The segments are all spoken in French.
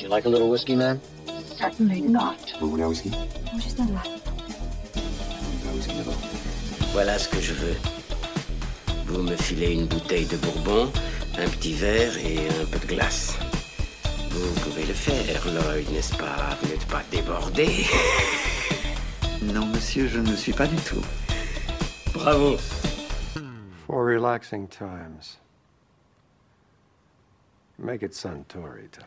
Do you like a little whiskey, man? Certainly not. Vous voulez un whisky Juste un là. Un whisky d'abord. Voilà ce que je veux. Vous me filez une bouteille de bourbon, un petit verre et un peu de glace. Vous pouvez le faire, Lloyd, n'est-ce pas? Vous n'êtes pas débordé Non, monsieur, je ne le suis pas du tout. Bravo For relaxing times. Make it Suntory time.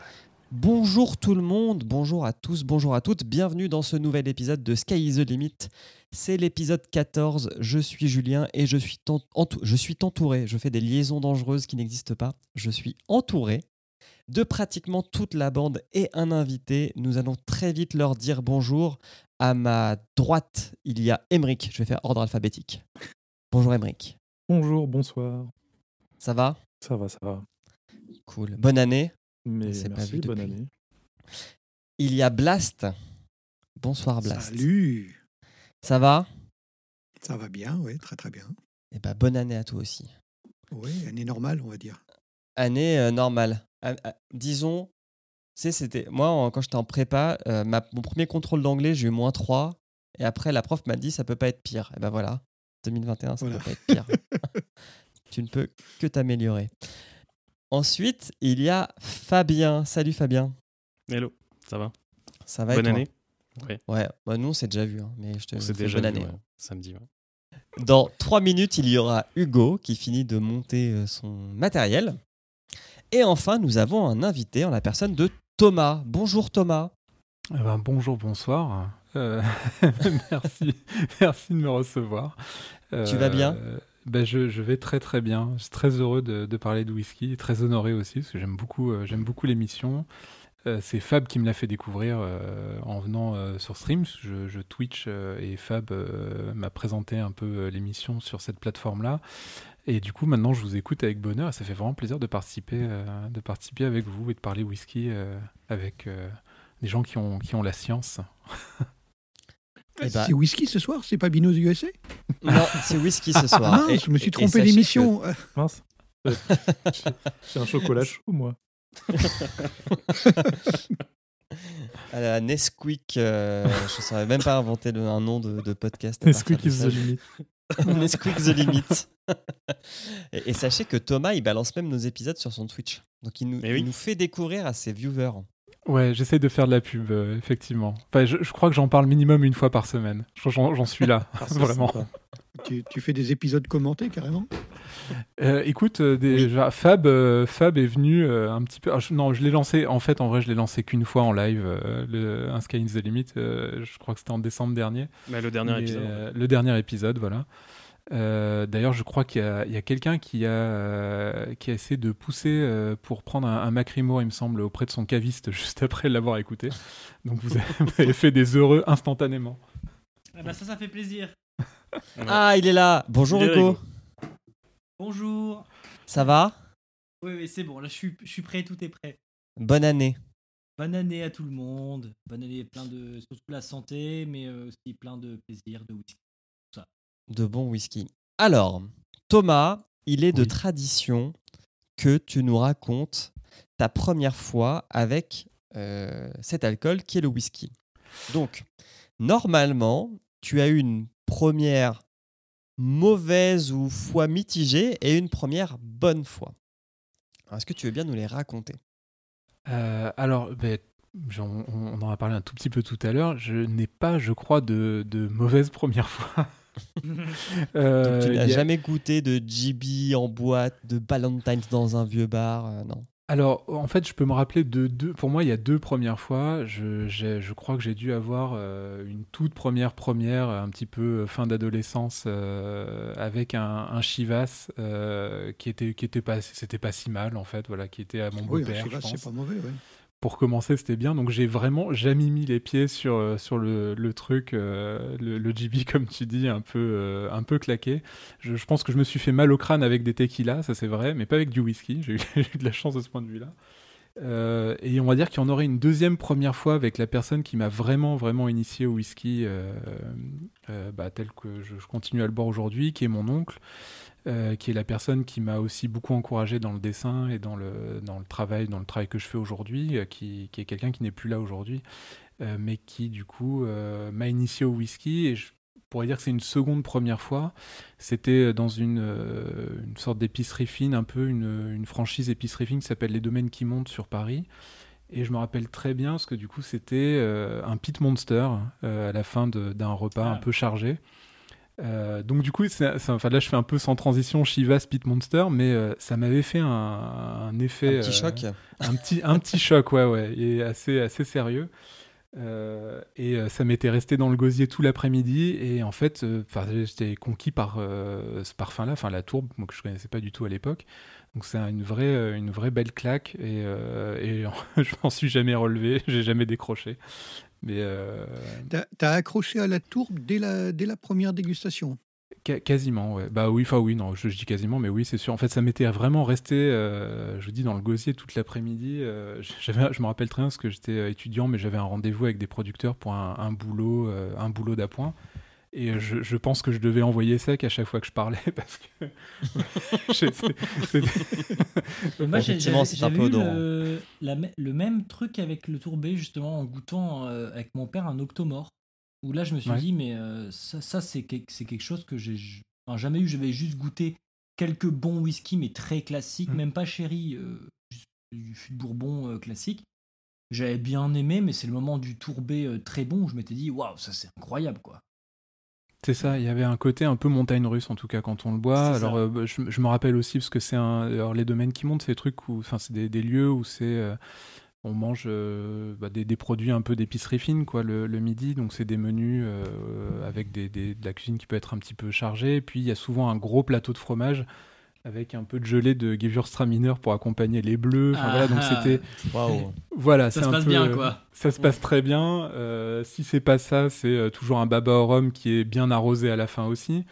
Bonjour tout le monde, bonjour à tous, bonjour à toutes, bienvenue dans ce nouvel épisode de Sky is the Limit. C'est l'épisode 14, je suis Julien et je suis, je suis entouré, je fais des liaisons dangereuses qui n'existent pas, je suis entouré de pratiquement toute la bande et un invité. Nous allons très vite leur dire bonjour. À ma droite, il y a Emric, je vais faire ordre alphabétique. Bonjour Emric, Bonjour, bonsoir. ça va? Ça va, ça va. Cool. Bonne année. Mais s'est pas merci, vu bonne depuis. année. Il y a Blast. Bonsoir Blast. Salut Ça va? Ça va bien, oui, très très bien. Eh ben, bonne année à toi aussi. Oui, année normale, on va dire. Année euh, normale. Ah, ah, disons, c'était. Moi, en- quand j'étais en prépa, euh, ma- mon premier contrôle d'anglais, j'ai eu moins 3. Et après, la prof m'a dit, ça peut pas être pire. Et ben voilà, 2021, ça Voilà. peut pas être pire. tu ne peux que t'améliorer. Ensuite, il y a Fabien. Salut Fabien. Hello, ça va? Ça va et Bonne toi? année? Ouais, Ouais, bah, nous, on s'est déjà vu. hein, mais je te déjà bonne vu, année. ouais, samedi. ouais. Dans trois minutes, il y aura Hugo qui finit de monter euh, son matériel. Et enfin, nous avons un invité en la personne de Thomas. Bonjour Thomas. Eh ben, bonjour, bonsoir. Euh, merci, merci de me recevoir. Tu vas bien? Euh, ben, je, vais très très bien. Je suis très heureux de, parler de whisky très honoré aussi parce que j'aime beaucoup, euh, beaucoup l'émission. Euh, c'est Fab qui me l'a fait découvrir euh, en venant sur Streams. Je, Twitch et Fab m'a présenté un peu l'émission sur cette plateforme-là. Et du coup, maintenant, je vous écoute avec bonheur et ça fait vraiment plaisir de participer, de participer avec vous et de parler whisky avec des gens qui ont, qui ont la science. Eh ben- C'est whisky ce soir, c'est pas Binos USA Non, c'est whisky ce soir. Ah mince, Et- je me suis trompé d'émission. Mince. J'ai un chocolat chaud, moi. que À la Nesquik, euh, je ne saurais même pas inventer le- un nom de, de podcast. Nesquik is the limit. Nesquik the limit. et, et sachez que Thomas, il balance même nos épisodes sur son Twitch. Donc il nous, oui. il nous fait découvrir à ses viewers. Ouais, j'essaie de faire de la pub, euh, effectivement. Enfin, je, je crois que j'en parle minimum une fois par semaine. Je crois que J'en suis là, vraiment. Tu, tu fais des épisodes commentés carrément? Euh, écoute, euh, déjà, Fab, euh, Fab est venu euh, un petit peu. ah, je- non, je l'ai lancé. En fait, en vrai, je l'ai lancé qu'une fois en live. euh, le, un Sky in the Limit. euh, je crois que c'était en décembre dernier. Bah, le dernier Mais, épisode. euh, le dernier épisode, voilà. Euh, D'ailleurs, je crois qu'il y a, quelqu'un qui a, euh, qui a essayé de pousser euh, pour prendre un, un Macrimo, il me semble, auprès de son caviste juste après l'avoir écouté. Donc vous avez, vous avez fait des heureux instantanément. Ah bah ça, ça fait plaisir. Ah, il est là. Bonjour Hugo. Bonjour. Ça va? Oui, oui, c'est bon, là je suis, je suis prêt, tout est prêt. Bonne année. Bonne année à tout le monde. Bonne année, plein de. surtout la santé, mais aussi plein de plaisir, de whisky. De bon whisky. Alors, Thomas, il est de tradition que tu nous racontes ta première fois avec euh, cet alcool qui est le whisky. Donc, normalement, tu as eu une première mauvaise ou foi mitigée et une première bonne foi. Est-ce que tu veux bien nous les raconter? Euh, alors, ben, on en a parlé un tout petit peu tout à l'heure. Je n'ai pas, je crois, de, de mauvaise première fois. Euh, Tu n'as a- jamais goûté de GB en boîte, de Valentine's dans un vieux bar euh, Non. Alors, en fait, je peux me rappeler de deux. Pour moi, il y a deux premières fois. Je, crois que j'ai dû avoir euh, une toute première première, un petit peu fin d'adolescence, euh, avec un, un Chivas euh, qui était qui était pas c'était pas si mal en fait, voilà, qui était à mon Oui, beau-père. Chivas, pense. c'est pas mauvais. Ouais. Pour commencer, c'était bien. Donc, j'ai vraiment jamais mis les pieds sur euh, sur le, truc, euh, le, le GB comme tu dis, un peu euh, un peu claqué. Je, pense que je me suis fait mal au crâne avec des tequilas, ça c'est vrai, mais pas avec du whisky. J'ai eu, de la chance de ce point de vue-là. Et on va dire qu'il y en aurait une deuxième première fois avec la personne qui m'a vraiment, vraiment initié au whisky, bah, tel que je continue à le boire aujourd'hui, qui est mon oncle, euh, qui est la personne qui m'a aussi beaucoup encouragé dans le dessin et dans le, dans le travail, dans le travail que je fais aujourd'hui, euh, qui, qui est quelqu'un qui n'est plus là aujourd'hui, euh, mais qui du coup m'a initié au whisky. Et je pourrais dire que c'est une seconde première fois. C'était dans une, une sorte d'épicerie fine, un peu une, une franchise épicerie fine qui s'appelle Les Domaines qui montent sur Paris. Et je me rappelle très bien parce que du coup c'était un pit monster à la fin d'un repas un Ah. peu chargé. Euh, donc du coup, c'est- c'est- enfin, là je fais un peu sans transition Chivas Pit Monster, mais euh, ça m'avait fait un, un effet, Un petit euh, choc. un petit, un petit choc, ouais, ouais, et assez, assez sérieux. Et ça m'était resté dans le gosier tout l'après-midi. Et en fait, j'étais conquis par ce parfum-là, enfin la tourbe, moi, que je connaissais pas du tout à l'époque. Donc c'est une vraie, une vraie belle claque. Et, euh, et je m'en suis jamais relevé, j'ai jamais décroché. Mais euh, T'as as accroché à la tourbe dès la, dès la première dégustation? Quasiment, ouais. Bah oui, enfin oui, non, je, je dis quasiment, mais oui, c'est sûr. En fait, ça m'était vraiment resté, euh, je vous dis, dans le gosier toute l'après-midi. Euh, j'avais, je me rappelle très bien parce que j'étais euh, étudiant, mais j'avais un rendez-vous avec des producteurs pour un, boulot, un boulot d'appoint. Et je, je pense que je devais envoyer sec à chaque fois que je parlais parce que Moi, j'ai- Effectivement, c'est un peu le, la le même truc avec le tourbé, justement, en goûtant euh, avec mon père un octomore. Où là, je me suis Ouais. dit, mais euh, ça, ça c'est que- c'est quelque chose que j'ai enfin, jamais eu. J'avais juste goûté quelques bons whisky, mais très classiques, Mm. même pas chéri, euh, juste du fût de bourbon euh, classique. J'avais bien aimé, mais c'est le moment du tourbé euh, très bon où je m'étais dit, waouh, ça c'est incroyable, quoi. C'est ça, il y avait un côté un peu montagne russe en tout cas quand on le boit. Alors euh, je, je me rappelle aussi parce que c'est un alors les domaines qui montent, c'est des trucs où enfin c'est des, des lieux où c'est euh, on mange euh, bah, des, des produits un peu d'épicerie fine quoi le, le midi. Donc c'est des menus avec des, des- de la cuisine qui peut être un petit peu chargée. Et puis il y a souvent un gros plateau de fromage avec un peu de gelée de Gewürztraminer pour accompagner les bleus. Enfin, voilà, donc Ah. c'était voilà, Ça se un passe peu- bien, quoi. Ça se passe très bien. Euh, si c'est pas ça, c'est euh, toujours un baba au rhum qui est bien arrosé à la fin aussi.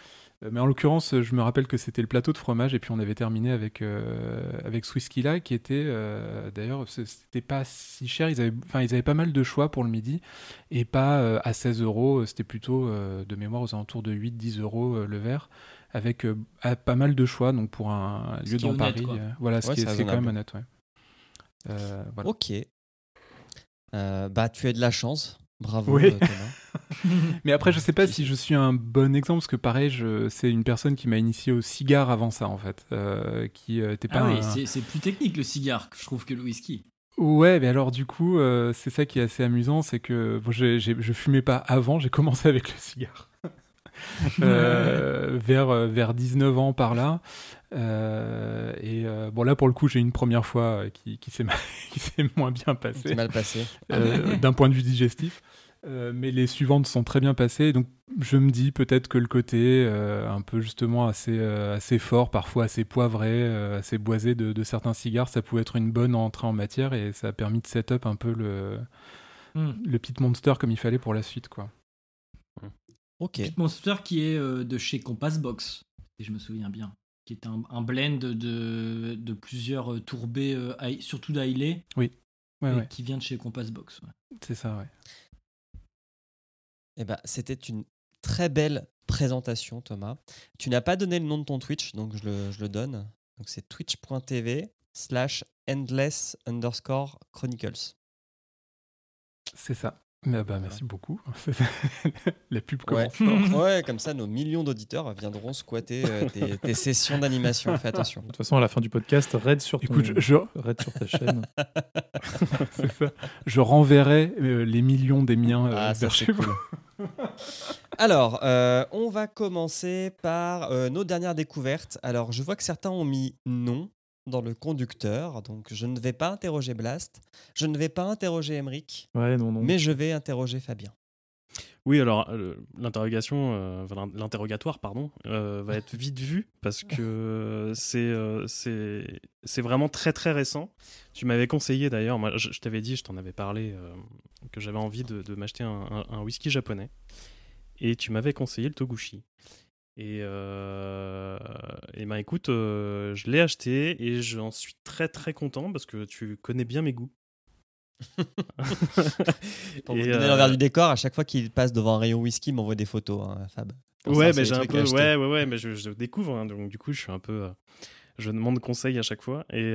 Euh, mais en l'occurrence, je me rappelle que c'était le plateau de fromage et puis on avait terminé avec euh, avec là qui était euh, d'ailleurs c'était pas si cher. Ils avaient enfin ils avaient pas mal de choix pour le midi et pas euh, à 16 euros. C'était plutôt euh, de mémoire aux alentours de 8-10 euros euh, le verre avec euh, à- pas mal de choix. Donc pour un lieu dans honnête, Paris, euh, voilà, ce Ouais, qui est, quand même honnête. Ouais. Euh, voilà. Ok. Euh, bah, tu as de la chance. Bravo, Oui. euh. Mais après, je sais pas si je suis un bon exemple, parce que pareil, je... c'est une personne qui m'a initié au cigare avant ça, en fait. euh, qui euh, était pas Ah oui, un- c'est- plus technique le cigare, je trouve, que le whisky. Ouais, mais alors du coup, euh, c'est ça qui est assez amusant, c'est que bon, j'ai- je fumais pas avant, j'ai commencé avec le cigare. Euh, vers, euh, vers 19 ans par là. Euh, et euh, bon, là pour le coup, j'ai une première fois qui, qui s'est moins bien passée mal passé. euh, d'un point de vue digestif. Mais les suivantes sont très bien passées. Donc je me dis peut-être que le côté un peu justement assez, assez fort, parfois assez poivré, assez boisé de, de certains cigares, ça pouvait être une bonne entrée en matière et ça a permis de set up un peu le, Hmm. le Pit Monster comme il fallait pour la suite. quoi. Ok. Pit Monster qui est euh, de chez Compass Box, si je me souviens bien. Qui est un, un blend de, de plusieurs euh, tourbés, euh, surtout Ouais, et ouais, qui vient de chez Compass Box. ouais. c'est ça, ouais. Eh ben, c'était une très belle présentation, Thomas. Tu n'as pas donné le nom de ton Twitch, donc je le, je le donne. Donc c'est twitch.tv slash endless underscore chronicles. C'est ça. Mais, bah, merci beaucoup. la pub Ouais. commence fort. ouais, comme ça, nos millions d'auditeurs viendront squatter euh, tes, tes sessions d'animation. Fais attention. De toute façon, à la fin du podcast, raid sur, ton- Écoute, je, je- raid sur ta chaîne. ça. je renverrai euh, les millions des miens euh, Ah, vers chez vous. cool. Alors, euh, on va commencer par euh, nos dernières découvertes. Alors, je vois que certains ont mis non dans le conducteur, donc je ne vais pas interroger Blast, je ne vais pas interroger Emric, Ouais, non, non. mais je vais interroger Fabien. Oui, alors euh, l'interrogation, euh, l'interrogatoire, pardon, euh, va être vite vu parce que c'est euh, vraiment très très récent. Tu m'avais conseillé d'ailleurs, moi je, je t'avais dit, je t'en avais parlé, euh, que j'avais envie de, de m'acheter un, un- un whisky japonais et tu m'avais conseillé le Toguchi. Et, euh, et ben écoute, euh, je l'ai acheté et j'en suis très très content parce que tu connais bien mes goûts. Pour vous Et, donner euh, l'envers du décor, à chaque fois qu'il passe devant un rayon whisky, il m'envoie des photos, hein, Fab. Pour Ouais, mais j'ai un peu, ouais, ouais, ouais, mais je, je découvre, hein, donc du coup, je suis un peu, euh, je demande conseil à chaque fois, et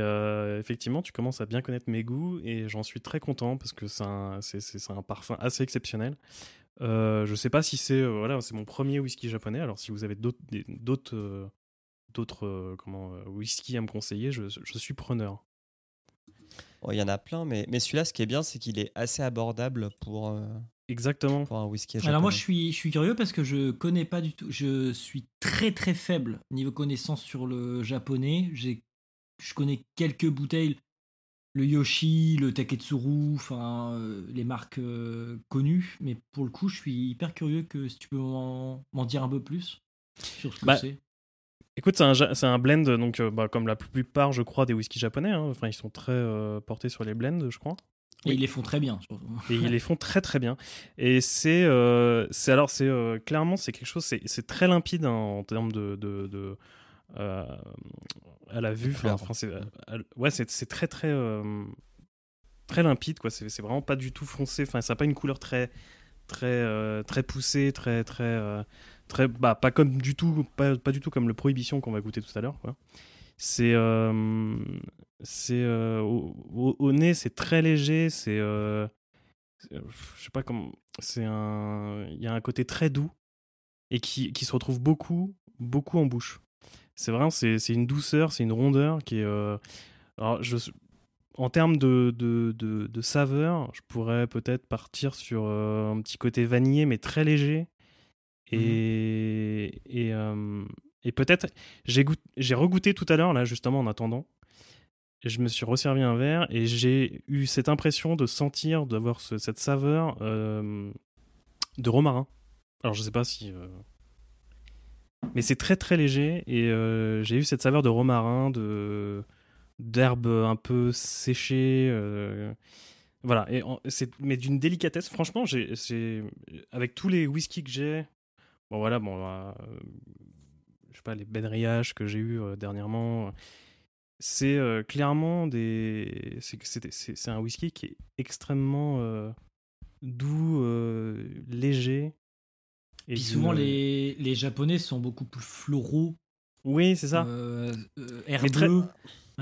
effectivement, tu commences à bien connaître mes goûts, et j'en suis très content parce que un, c'est un parfum assez exceptionnel. Euh, je sais pas si c'est, euh, voilà, c'est mon premier whisky japonais. Alors, si vous avez d'autres, d'autres, euh, d'autres, comment, euh, whisky à me conseiller, je, je suis preneur. Oh, Il y en a plein, mais, mais celui-là, ce qui est bien, c'est qu'il est assez abordable pour, euh, Exactement. pour un whisky Alors moi japonais. je suis, je suis curieux parce que je connais pas du tout. Je suis très très faible niveau connaissance sur le japonais. J'ai, je connais quelques bouteilles, le Yoshi, le Taketsuru, enfin euh, les marques euh, connues. Mais pour le coup, je suis hyper curieux que si tu peux m'en, dire un peu plus sur ce que Bah, c'est. Écoute, c'est un, un blend, donc euh, bah, comme la plupart, je crois, des whiskies japonais. hein. Enfin, ils sont très portés sur les blends, je crois. Et ils les font très bien. et ils les font très très bien. Et c'est, c'est alors c'est clairement c'est quelque chose, c'est, très limpide hein, en termes de, de, de, à la vue. Enfin, c'est, à- ouais, c'est, très très euh, très limpide quoi. C'est, vraiment pas du tout foncé. Enfin, ça a pas une couleur très très euh, très poussée, très très euh, très bah pas comme du tout pas, pas du tout comme le prohibition qu'on va goûter tout à l'heure quoi. C'est euh, c'est euh, au, au- nez c'est très léger, c'est euh, je sais pas comment c'est un il y a un côté très doux et qui, qui se retrouve beaucoup beaucoup en bouche. C'est vraiment c'est une douceur, c'est une rondeur qui est euh, alors je en termes de, de, de, de saveur, je pourrais peut-être partir sur euh, un petit côté vanillé, mais très léger. Et, et, euh, et peut-être, j'ai goût- j'ai regoûté tout à l'heure, là, justement, en attendant. Et je me suis resservi un verre et j'ai eu cette impression de sentir, d'avoir ce- cette saveur euh, de romarin. Alors, je sais pas si. Mais c'est très très léger et euh, j'ai eu cette saveur de romarin, de d'herbe un peu séchée. euh, Voilà, et c'est mais d'une délicatesse. Franchement, j'ai avec tous les whiskies que j'ai, bon voilà, bon, euh, je sais pas les Ben Riach que j'ai eu euh, dernièrement, c'est clairement des, c'est un whisky qui est extrêmement doux, léger. Et Puis souvent les, les japonais sont beaucoup plus floraux. Oui, c'est ça. euh, euh, Mais très- herbeux.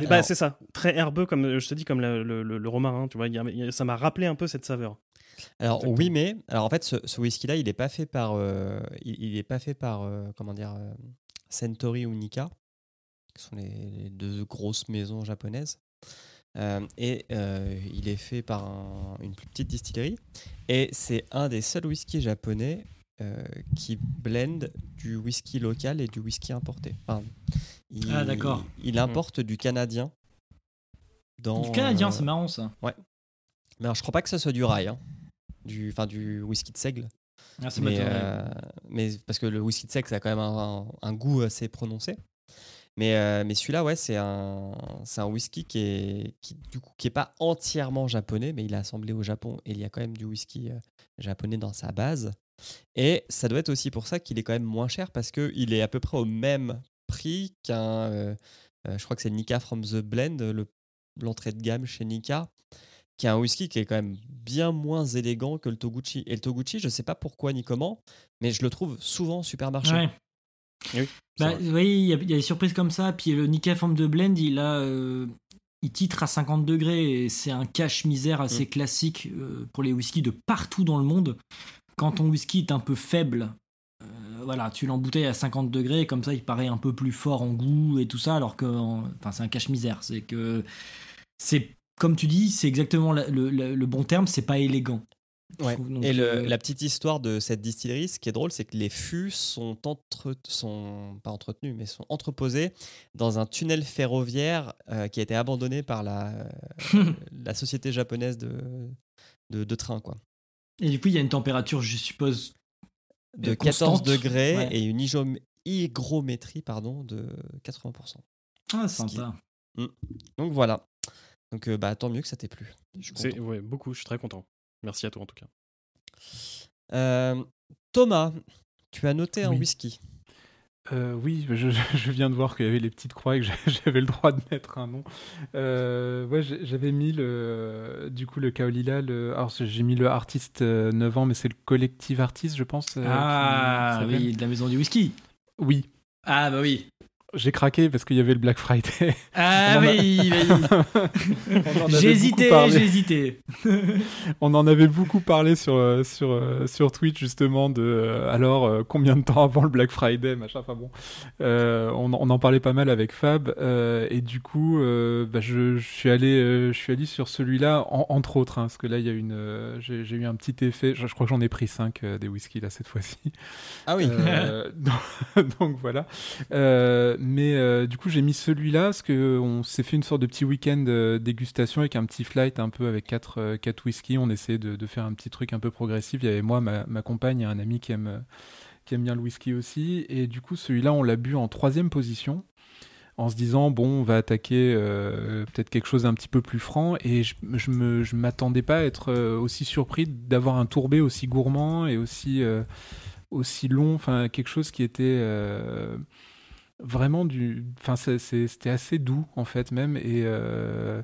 Eh ben, c'est ça, très herbeux comme euh, je te dis comme le, le- le romarin, tu vois, y a- il y a- ça m'a rappelé un peu cette saveur. Alors Exactement. oui, mais alors en fait, ce, ce whisky-là, il n'est pas fait par, euh, il, il est pas fait par, euh, comment dire, euh, Centauri ou Nika, qui sont les, les deux grosses maisons japonaises. Euh, et euh, il est fait par un- une plus petite distillerie. Et c'est un des seuls whiskies japonais euh, qui blend du whisky local et du whisky importé. Enfin, il, Ah, d'accord. Il importe du canadien. Dans, Du canadien, euh, c'est marrant ça. Ouais. Mais alors, je crois pas que ce soit du rail, hein. du, enfin du whisky de seigle. Ah, mais, euh, mais parce que le whisky de seigle, ça a quand même un, un goût assez prononcé. Mais, euh, mais celui-là, ouais, c'est un, c'est un whisky qui est, qui, du coup, qui est pas entièrement japonais, mais il est assemblé au Japon et il y a quand même du whisky japonais dans sa base. Et ça doit être aussi pour ça qu'il est quand même moins cher parce qu'il est à peu près au même prix qu'un. euh, euh, je crois que c'est Nika from the Blend, le- l'entrée de gamme chez Nika, qui est un whisky qui est quand même bien moins élégant que le Toguchi. Et le Toguchi, je sais pas pourquoi ni comment, mais je le trouve souvent au supermarché. Ouais. Oui, Bah, oui, il y, a il y a des surprises comme ça. Puis le Nika Form de Blend, il a, euh, il titre à 50 degrés et c'est un cache misère assez Mm. classique euh, pour les whiskies de partout dans le monde. Quand ton whisky est un peu faible, euh, voilà, tu l'embouteilles à 50 degrés, comme ça il paraît un peu plus fort en goût et tout ça, alors que, en- enfin, c'est un cache misère. C'est que c'est comme tu dis, c'est exactement la- le, le- le bon terme. C'est pas élégant. je Ouais. trouve. Donc, Et le- euh, la petite histoire de cette distillerie, ce qui est drôle, c'est que les fûts sont, entre, sont pas entretenus, mais sont entreposés dans un tunnel ferroviaire euh, qui a été abandonné par la, la société japonaise de, de, de train, quoi. Et du coup, il y a une température, je suppose, De euh, 14 constante. degrés Ouais. et une hygrométrie pardon, de 80%. Ah, Ce qui- sympa. Mm. Donc voilà. Donc euh, bah, tant mieux que ça t'ait plu. Je suis ouais, beaucoup, je suis très content. Merci à toi en tout cas. Euh, Thomas, tu as noté un whisky. Euh, oui, je, je viens de voir qu'il y avait les petites croix et que j'avais le droit de mettre un nom. Euh, ouais, j'avais mis le, du coup le Kaolila. Le, alors j'ai mis le artiste euh, 9 ans, mais c'est le collectif artiste, je pense. euh, qui Ah s'appelle. oui, de la maison du whisky. Oui, Ah bah oui. J'ai craqué parce qu'il y avait le Black Friday. Ah oui, avait j'ai hésité. On en avait beaucoup parlé sur, euh, sur, euh, sur Twitch justement de euh, alors combien de temps avant le Black Friday machin enfin bon Euh, on, on en parlait pas mal avec Fab euh, et du coup euh, bah, je, je suis allé je suis allé sur celui-là en- entre autres hein, parce que là il y a une j'ai j'ai eu un petit effet je, je crois que j'en ai pris 5 des whisky là cette fois-ci Ah oui. euh, donc, donc voilà. Euh, mais euh, du coup, j'ai mis celui-là parce que on s'est fait une sorte de petit week-end euh, dégustation avec un petit flight un peu avec quatre, euh, whisky. On essayait de, faire un petit truc un peu progressif. Il y avait moi, ma, compagne et un ami qui aime, euh, qui aime bien le whisky aussi. Et du coup, celui-là, on l'a bu en troisième position. En se disant, bon, on va attaquer euh, peut-être quelque chose d'un petit peu plus franc. Et je, je je m'attendais pas à être euh, aussi surpris d'avoir un tourbé aussi gourmand et aussi, euh, aussi long. Enfin, quelque chose qui était euh, vraiment du. Enfin, c'était assez doux, en fait, même. Et. euh,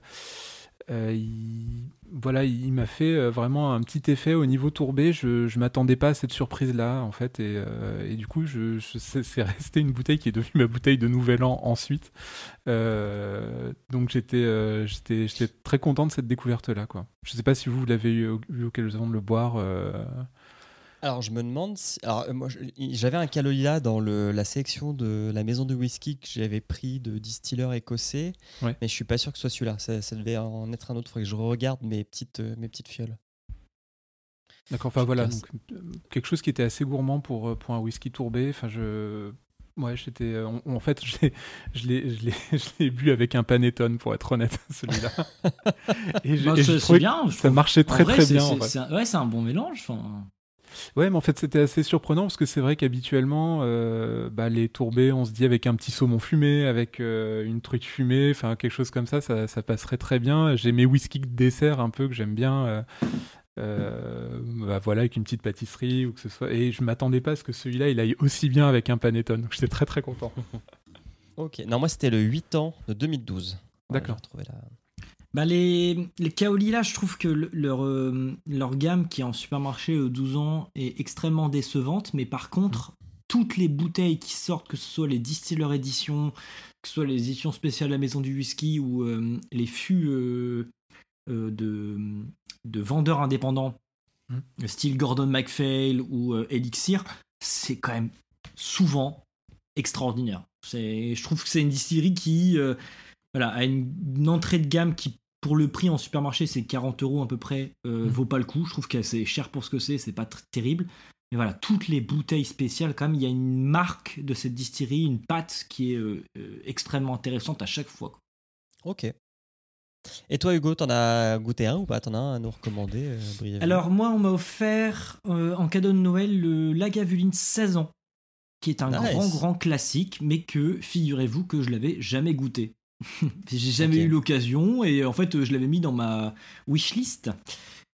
euh, il, voilà, il m'a fait euh, vraiment un petit effet au niveau tourbé. Je ne m'attendais pas à cette surprise-là, en fait. Et, du coup, c'est resté une bouteille qui est devenue ma bouteille de Nouvel An ensuite. Donc j'étais très content de cette découverte-là. Je ne sais pas si vous, l'avez eu, eu l'occasion de le boire. Alors, je me demande si. Alors, euh, moi, j'avais un Kaolila dans le- la sélection de la maison de whisky que j'avais pris de distilleur écossais, Ouais. mais je suis pas sûr que ce soit celui-là. Ça, ça devait en être un autre. Il faudrait que je regarde mes petites, euh, mes petites fioles. D'accord, enfin voilà, donc, euh, quelque chose qui était assez gourmand pour, pour un whisky tourbé. Enfin, je. Ouais, j'étais. en- En fait, je l'ai- je l'ai je l'ai- je l'ai bu avec un panettone, pour être honnête, celui-là. et je, Bah, et je c'est- bien, je ça trouve. marchait très vrai, très bien. c'est- en fait. c'est un- ouais, c'est un bon mélange. Ouais, mais en fait, c'était assez surprenant parce que c'est vrai qu'habituellement, euh, bah, les tourbés, on se dit avec un petit saumon fumé, avec euh, une truite fumée, enfin quelque chose comme ça, ça, ça passerait très bien. J'ai mes whisky de dessert un peu que j'aime bien. euh, bah, voilà, avec une petite pâtisserie ou que ce soit. Et je m'attendais pas à ce que celui-là, il aille aussi bien avec un panettone. Donc j'étais très très content. Ok. Non, moi, c'était le 8 ans de 2012. Voilà, D'accord. la- Bah les, les Kaolila, je trouve que le- leur, euh, leur gamme qui est en supermarché euh, 12 ans est extrêmement décevante, mais par contre, toutes les bouteilles qui sortent, que ce soit les Distiller Edition, que ce soit les éditions spéciales de la Maison du Whisky ou euh, les fûts euh, euh, de, de vendeurs indépendants, Mhm. style Gordon MacPhail ou euh, Elixir, c'est quand même souvent extraordinaire. Je trouve que c'est une distillerie qui euh, voilà, a une, une entrée de gamme qui, pour le prix en supermarché, c'est 40 euros à peu près, euh, vaut pas le coup. Je trouve que c'est cher pour ce que c'est, c'est pas terrible. Mais voilà, toutes les bouteilles spéciales, quand même, il y a une marque de cette distillerie, une patte qui est euh, euh, extrêmement intéressante à chaque fois. quoi. Ok. Et toi, Hugo, t'en as goûté un ou pas? T'en as un à nous recommander brièvement? Alors, moi, on m'a offert en cadeau de Noël le Lagavulin 16 ans, qui est un Nice. grand, grand classique, mais que, figurez-vous, que je l'avais jamais goûté. J'ai jamais eu l'occasion, et en fait, je l'avais mis dans ma wishlist.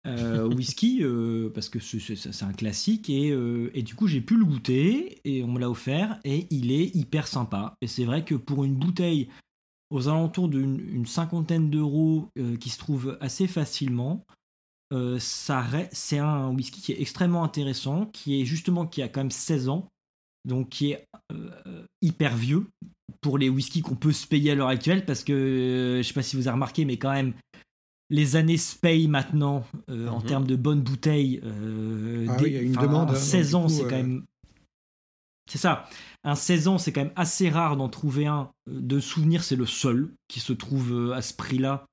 euh, whisky euh, parce que c'est- un classique et, euh, et du coup j'ai pu le goûter et on me l'a offert et il est hyper sympa et c'est vrai que pour une bouteille aux alentours d'une une cinquantaine d'euros euh, qui se trouve assez facilement ça c'est un whisky qui est extrêmement intéressant qui est justement qui a quand même 16 ans donc qui est euh, hyper vieux pour les whiskies qu'on peut se payer à l'heure actuelle parce que euh, je sais pas si vous avez remarqué mais quand même les années se payent maintenant euh, en Mhm. termes de bonnes bouteilles. euh, Ah des- oui, il y a une demande, un hein, 16 donc, ans, c'est quand euh, même. C'est ça. Un 16 ans, c'est quand même assez rare d'en trouver un. De souvenir, c'est le seul qui se trouve à ce prix-là.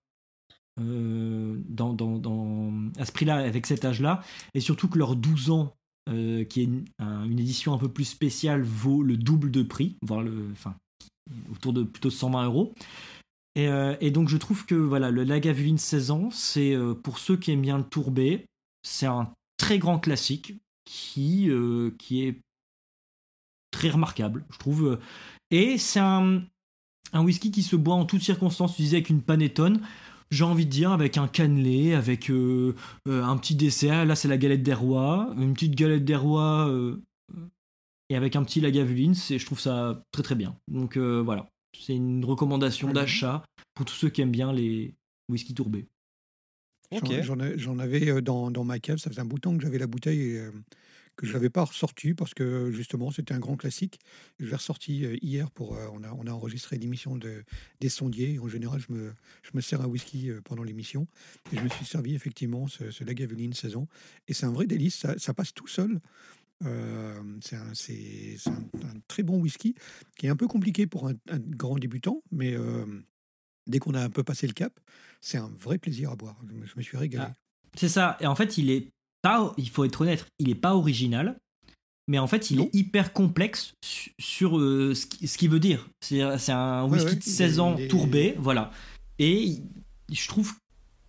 euh, dans, dans, dans- à ce prix-là, avec cet âge-là. Et surtout que leur 12 ans, euh, qui est une, un- une édition un peu plus spéciale, vaut le double de prix, le, enfin, autour de plutôt de 120 euros. Et, euh, et donc je trouve que voilà, le Lagavulin 16 ans, c'est euh, pour ceux qui aiment bien le tourbé, c'est un très grand classique qui, qui est très remarquable, je trouve. Et c'est un, un whisky qui se boit en toutes circonstances, tu disais avec une panettone, j'ai envie de dire avec un cannelé, avec euh, euh, un petit dessert, là c'est la galette des rois, une petite galette des rois euh, Et avec un petit Lagavulin, c'est, je trouve ça très très bien. Donc euh, voilà, c'est une recommandation d'achat pour tous ceux qui aiment bien les whisky tourbés. Ok. J'en- J'en ai- j'en avais dans, dans ma cave, ça faisait un bout de temps que j'avais la bouteille et euh, que je l'avais pas ressortie parce que justement c'était un grand classique. Je l'ai ressorti euh, hier pour. euh, on, a, on a enregistré l'émission de, des sondiers. En général, je me, je me sers un whisky euh, pendant l'émission. Et je me suis servi effectivement ce, ce Lagavulin saison. Et c'est un vrai délice, ça, passe tout seul. Euh, c'est un, très bon whisky qui est un peu compliqué pour un, grand débutant, mais dès qu'on a un peu passé le cap, c'est un vrai plaisir à boire. Je me, je me suis régalé. Ah. C'est ça. Et en fait, il est pas, il faut être honnête, il est pas original, mais en fait, il Non. est hyper complexe su- sur euh, ce qui- ce qu'il veut dire. C'est un whisky ouais, de il est- 16 ans est- tourbé, voilà. Et je trouve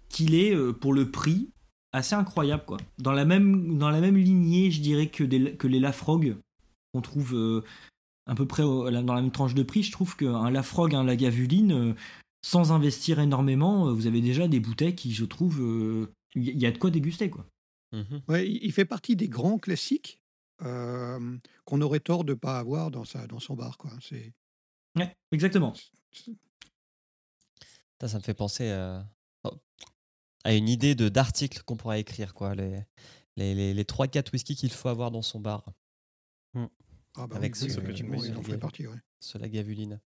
qu'il est euh, pour le prix assez incroyable quoi. Dans la même dans la même lignée, je dirais que des, que les Lafrogue qu'on trouve euh, à peu près dans la même tranche de prix, je trouve qu'un Lafrogue, un Lagavulin euh, sans investir énormément, vous avez déjà des bouteilles qui, je trouve, il y, y a de quoi déguster, quoi. Mhm. Ouais, il fait partie des grands classiques euh, qu'on aurait tort de ne pas avoir dans, sa, dans son bar. Quoi. C'est, Ouais, exactement. Ça, ça me fait penser à, à une idée de d'article qu'on pourrait écrire, quoi. Les, les, les, les 3-4 whisky qu'il faut avoir dans son bar. ah bah Avec oui, ce- oui, me il en fait partie. ouais. Ce Lagavulin.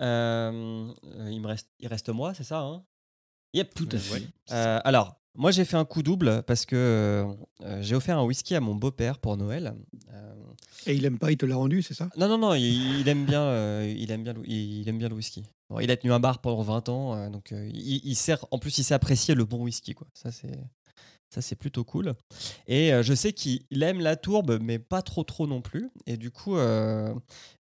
Euh, euh, il me reste, il reste moi, c'est ça hein? Yep. Tout à fait. Euh, alors, moi j'ai fait un coup double parce que euh, j'ai offert un whisky à mon beau-père pour Noël. Euh, Et il aime pas, il te l'a rendu, c'est ça? Non, non, non, il, il aime bien, euh, il aime bien, le- il, aime bien le whisky. Bon, il a tenu un bar pendant 20 ans, euh, donc euh, il, il sert, en plus il sait apprécier le bon whisky, quoi. Ça c'est, ça c'est plutôt cool. Et euh, je sais qu'il aime la tourbe, mais pas trop trop non plus. Et du coup, euh,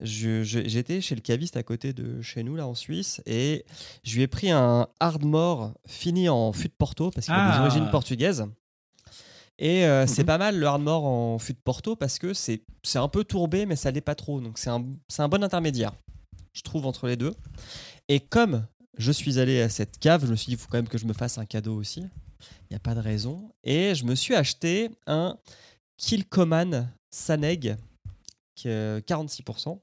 j'étais chez le caviste à côté de chez nous là en Suisse, et je lui ai pris un Ardmore fini en fût de Porto parce qu'il a des Ah. origines portugaises. Et euh, c'est Mhm. pas mal le Ardmore en fût de Porto parce que c'est c'est un peu tourbé, mais ça l'est pas trop. Donc c'est un, c'est un bon intermédiaire, je trouve, entre les deux. Et comme je suis allé à cette cave, je me suis dit, il faut quand même que je me fasse un cadeau aussi. Il n'y a pas de raison. Et je me suis acheté un Kilcoman Saneg, qui est 46%.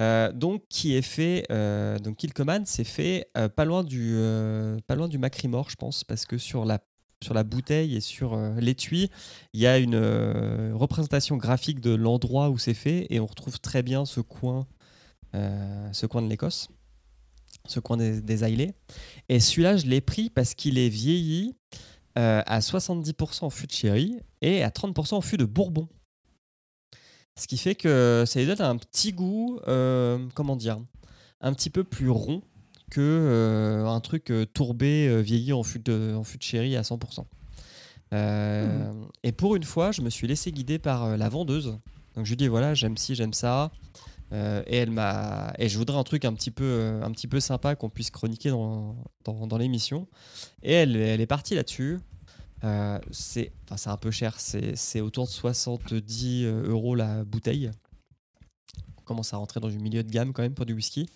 euh, donc qui est fait euh, donc Kilcoman c'est fait euh, pas loin du euh, pas loin du Macrimore je pense parce que sur la sur la bouteille et sur euh, l'étui il y a une euh, représentation graphique de l'endroit où c'est fait et on retrouve très bien ce coin euh, ce coin de l'Écosse ce coin des, des. Et celui-là, je l'ai pris parce qu'il est vieilli euh, à 70% en fût de sherry et à 30% en fût de bourbon. Ce qui fait que ça lui donne un petit goût, euh, comment dire, un petit peu plus rond que euh, un truc tourbé, vieilli en fût, de, en fût de sherry à 100%. Euh, Et pour une fois, je me suis laissé guider par la vendeuse. Donc je lui dis voilà, j'aime ci, j'aime ça. Euh, et elle m'a et je voudrais un truc un petit peu euh, un petit peu sympa qu'on puisse chroniquer dans, dans, dans l'émission. Et elle, elle est partie là-dessus. Euh, c'est enfin, c'est un peu cher, c'est autour de 70 euros la bouteille. On commence à rentrer dans du milieu de gamme quand même pour du whisky.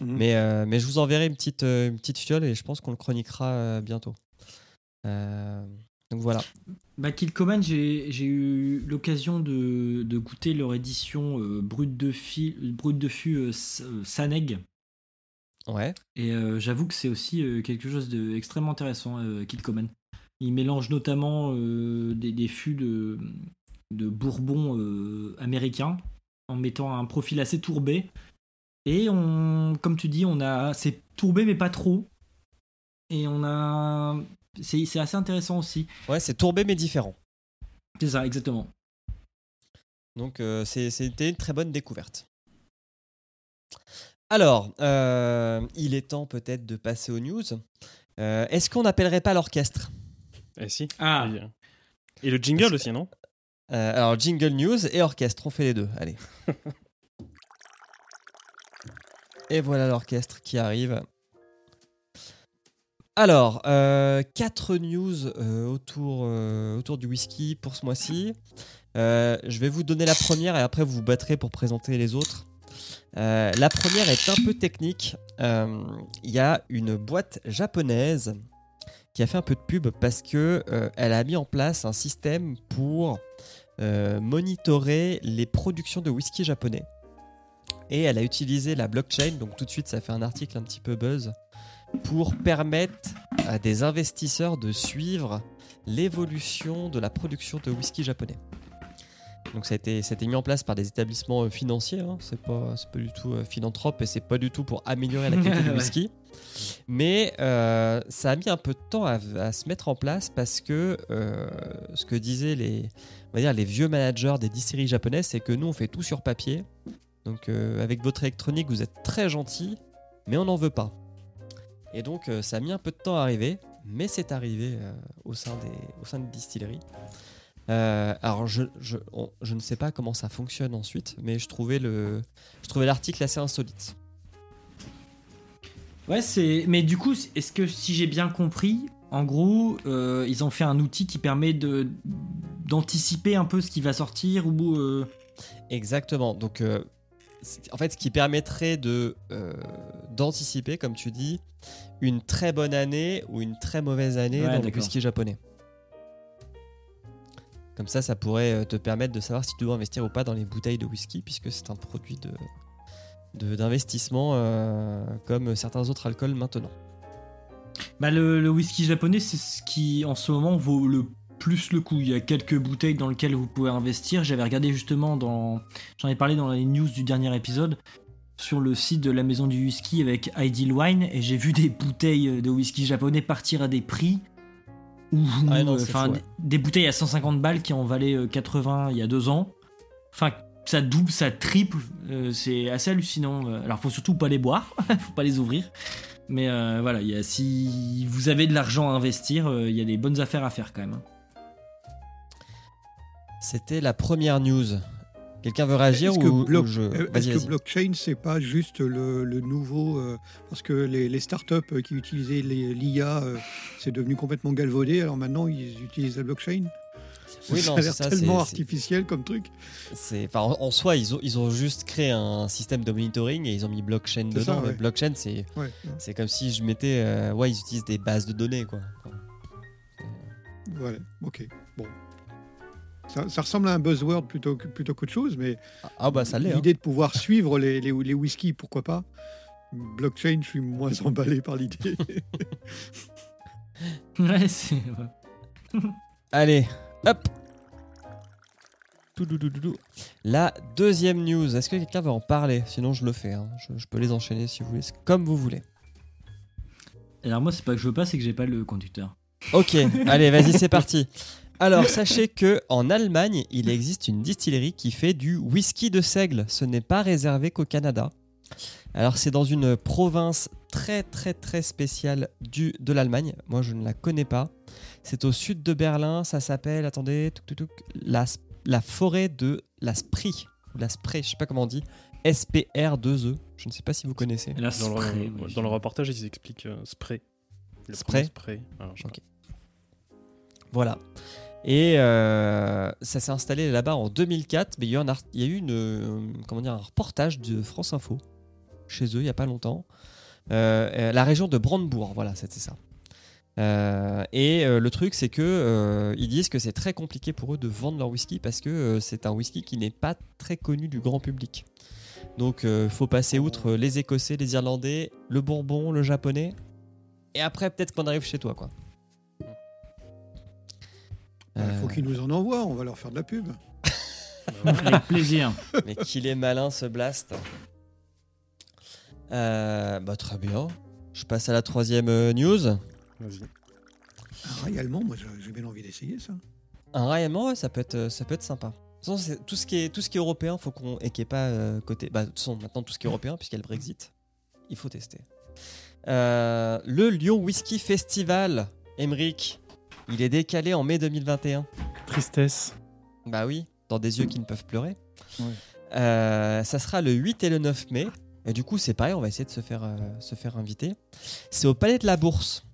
Mhm. Mais, euh, mais je vous enverrai une petite, une petite fiole et je pense qu'on le chroniquera bientôt. Donc voilà. Bah, Kilcoman, j'ai j'ai eu l'occasion de, de goûter leur édition euh, brute de, fi, brute de fût euh, euh, Saneg. Ouais. Et euh, j'avoue que c'est aussi quelque chose d'extrêmement intéressant, Kilcoman. Il mélange notamment des, des fûts de, de bourbon américain en mettant un profil assez tourbé. Et on, comme tu dis, on a, c'est tourbé mais pas trop. Et on a, c'est assez intéressant aussi. Ouais, c'est tourbé mais différent. C'est ça, exactement. Donc euh, c'est- c'était une très bonne découverte. Alors, euh, il est temps peut-être de passer aux news. Euh, Est-ce qu'on n'appellerait pas l'orchestre? Eh si. Ah. Et, et le jingle aussi, non? Euh, Alors, jingle news et orchestre, on fait les deux. Allez. et voilà l'orchestre qui arrive. Alors, euh, quatre news euh, autour, euh, autour du whisky pour ce mois-ci. Euh, je vais vous donner la première et après vous vous battrez pour présenter les autres. La première est un peu technique. Il y a une boîte japonaise qui a fait un peu de pub parce que elle a mis en place un système pour monitorer les productions de whisky japonais. Et elle a utilisé la blockchain, donc tout de suite ça fait un article un petit peu buzz, pour permettre à des investisseurs de suivre l'évolution de la production de whisky japonais. Donc ça a été, ça a été mis en place par des établissements euh, financiers, hein. c'est pas, du tout euh, philanthrope et c'est pas du tout pour améliorer la qualité du whisky. Mais euh, ça a mis un peu de temps à, à se mettre en place parce que euh, ce que disaient les, on va dire, les vieux managers des distilleries japonaises, c'est que nous on fait tout sur papier. Donc euh, avec votre électronique vous êtes très gentil, mais on n'en veut pas. Et donc euh, ça a mis un peu de temps à arriver, mais c'est arrivé euh, au, sein des, au sein des distilleries. Euh, alors je, je, on- je ne sais pas comment ça fonctionne ensuite, mais je trouvais le, je trouvais l'article assez insolite. Ouais, c'est. Mais du coup, est-ce que si j'ai bien compris, en gros, euh, ils ont fait un outil qui permet de d'anticiper un peu ce qui va sortir ou. euh, Exactement. Donc, en fait, ce qui permettrait de euh, d'anticiper, comme tu dis, une très bonne année ou une très mauvaise année Ouais, dans le whisky japonais. Comme ça, ça pourrait euh, te permettre de savoir si tu dois investir ou pas dans les bouteilles de whisky, puisque c'est un produit de- d'investissement euh, comme certains autres alcools maintenant. Bah, le, le whisky japonais, c'est ce qui en ce moment vaut le plus le coup. Il y a quelques bouteilles dans lesquelles vous pouvez investir. J'avais regardé justement dans. J'en ai parlé dans les news du dernier épisode sur le site de la maison du whisky avec Ideal Wine et j'ai vu des bouteilles de whisky japonais partir à des prix où Ah non, euh, des bouteilles à 150 balles qui en valaient euh, 80 il y a deux ans. Enfin, ça double, ça triple, euh, c'est assez hallucinant. Euh, Alors, faut surtout pas les boire, faut pas les ouvrir. Mais euh, voilà, il y a, si vous avez de l'argent à investir, euh, il y a des bonnes affaires à faire quand même. C'était la première news. Quelqu'un veut réagir ou, que, ou bloc- je... euh, est-ce que blockchain, c'est pas juste le, le nouveau. euh, parce que les, les startups euh, qui utilisaient l'IA, euh, c'est devenu complètement galvaudé. Alors maintenant, ils utilisent la blockchain? Oui, ça non, a ça, tellement artificiel comme truc. C'est, enfin, en, en soi, ils ont, ils ont juste créé un système de monitoring et ils ont mis blockchain C'est dedans. ça, mais ouais. blockchain, c'est, Ouais, ouais. c'est comme si je mettais. euh, ouais, ils utilisent des bases de données, quoi. Voilà, ok. Bon. Ça, ça ressemble à un buzzword plutôt, que- plutôt qu'autre chose, mais Ah, bah, ça l'est. hein. l'idée de pouvoir suivre les, les, les whiskies, pourquoi pas Blockchain, je suis moins emballé par l'idée. Ouais, c'est. Allez, hop. La deuxième news, est-ce que quelqu'un veut en parler? Sinon, je le fais. hein. Je, je peux les enchaîner si vous voulez, comme vous voulez. Alors, moi, c'est pas que je veux pas, c'est que j'ai pas le conducteur. Ok, allez, vas-y, c'est parti. Alors, sachez que en Allemagne, il existe une distillerie qui fait du whisky de seigle. Ce n'est pas réservé qu'au Canada. Alors, c'est dans une province très très très spéciale du, de l'Allemagne. Moi, je ne la connais pas. C'est au sud de Berlin. Ça s'appelle, attendez, la, la forêt de la Spree. Ou la Spree, je sais pas comment on dit. SPR2E. Je ne sais pas si vous connaissez. La Dans, spray, le, dans le reportage, ils expliquent euh, spray. Le Spray. Alors. Voilà. Et euh, ça s'est installé là-bas en 2004, mais il y a eu, un il y a eu une, euh, comment dire, un reportage de France Info chez eux il n'y a pas longtemps. Euh, la région de Brandebourg, voilà, c'était ça. Et le truc, c'est que ils disent que c'est très compliqué pour eux de vendre leur whisky parce que c'est un whisky qui n'est pas très connu du grand public. Donc, faut passer outre les Écossais, les Irlandais, le Bourbon, le Japonais, et après peut-être qu'on arrive chez toi, quoi. Il faut Euh, qu'ils nous en envoient, on va leur faire de la pub. Avec plaisir. Mais qu'il est malin ce blast. Euh, bah très bien. Je passe à la troisième euh, news. Vas-y. Un rail allemand, moi j'ai bien envie d'essayer ça. Un rail allemand, ouais, ça peut être, euh, ça peut être sympa. De toute façon, c'est- tout ce qui est, tout ce qui est européen, faut qu'on et qui est pas euh, côté. Bah de toute façon, maintenant tout ce qui est européen, puisqu'il y a le Brexit, il faut tester. Euh, le Lyon Whisky Festival, Emric, il est décalé en mai 2021. Tristesse. Bah oui, dans des yeux qui ne peuvent pleurer. Ouais. Euh, ça sera le 8 et le 9 mai. Et du coup, c'est pareil, on va essayer de se faire, euh, se faire inviter. C'est au Palais de la Bourse.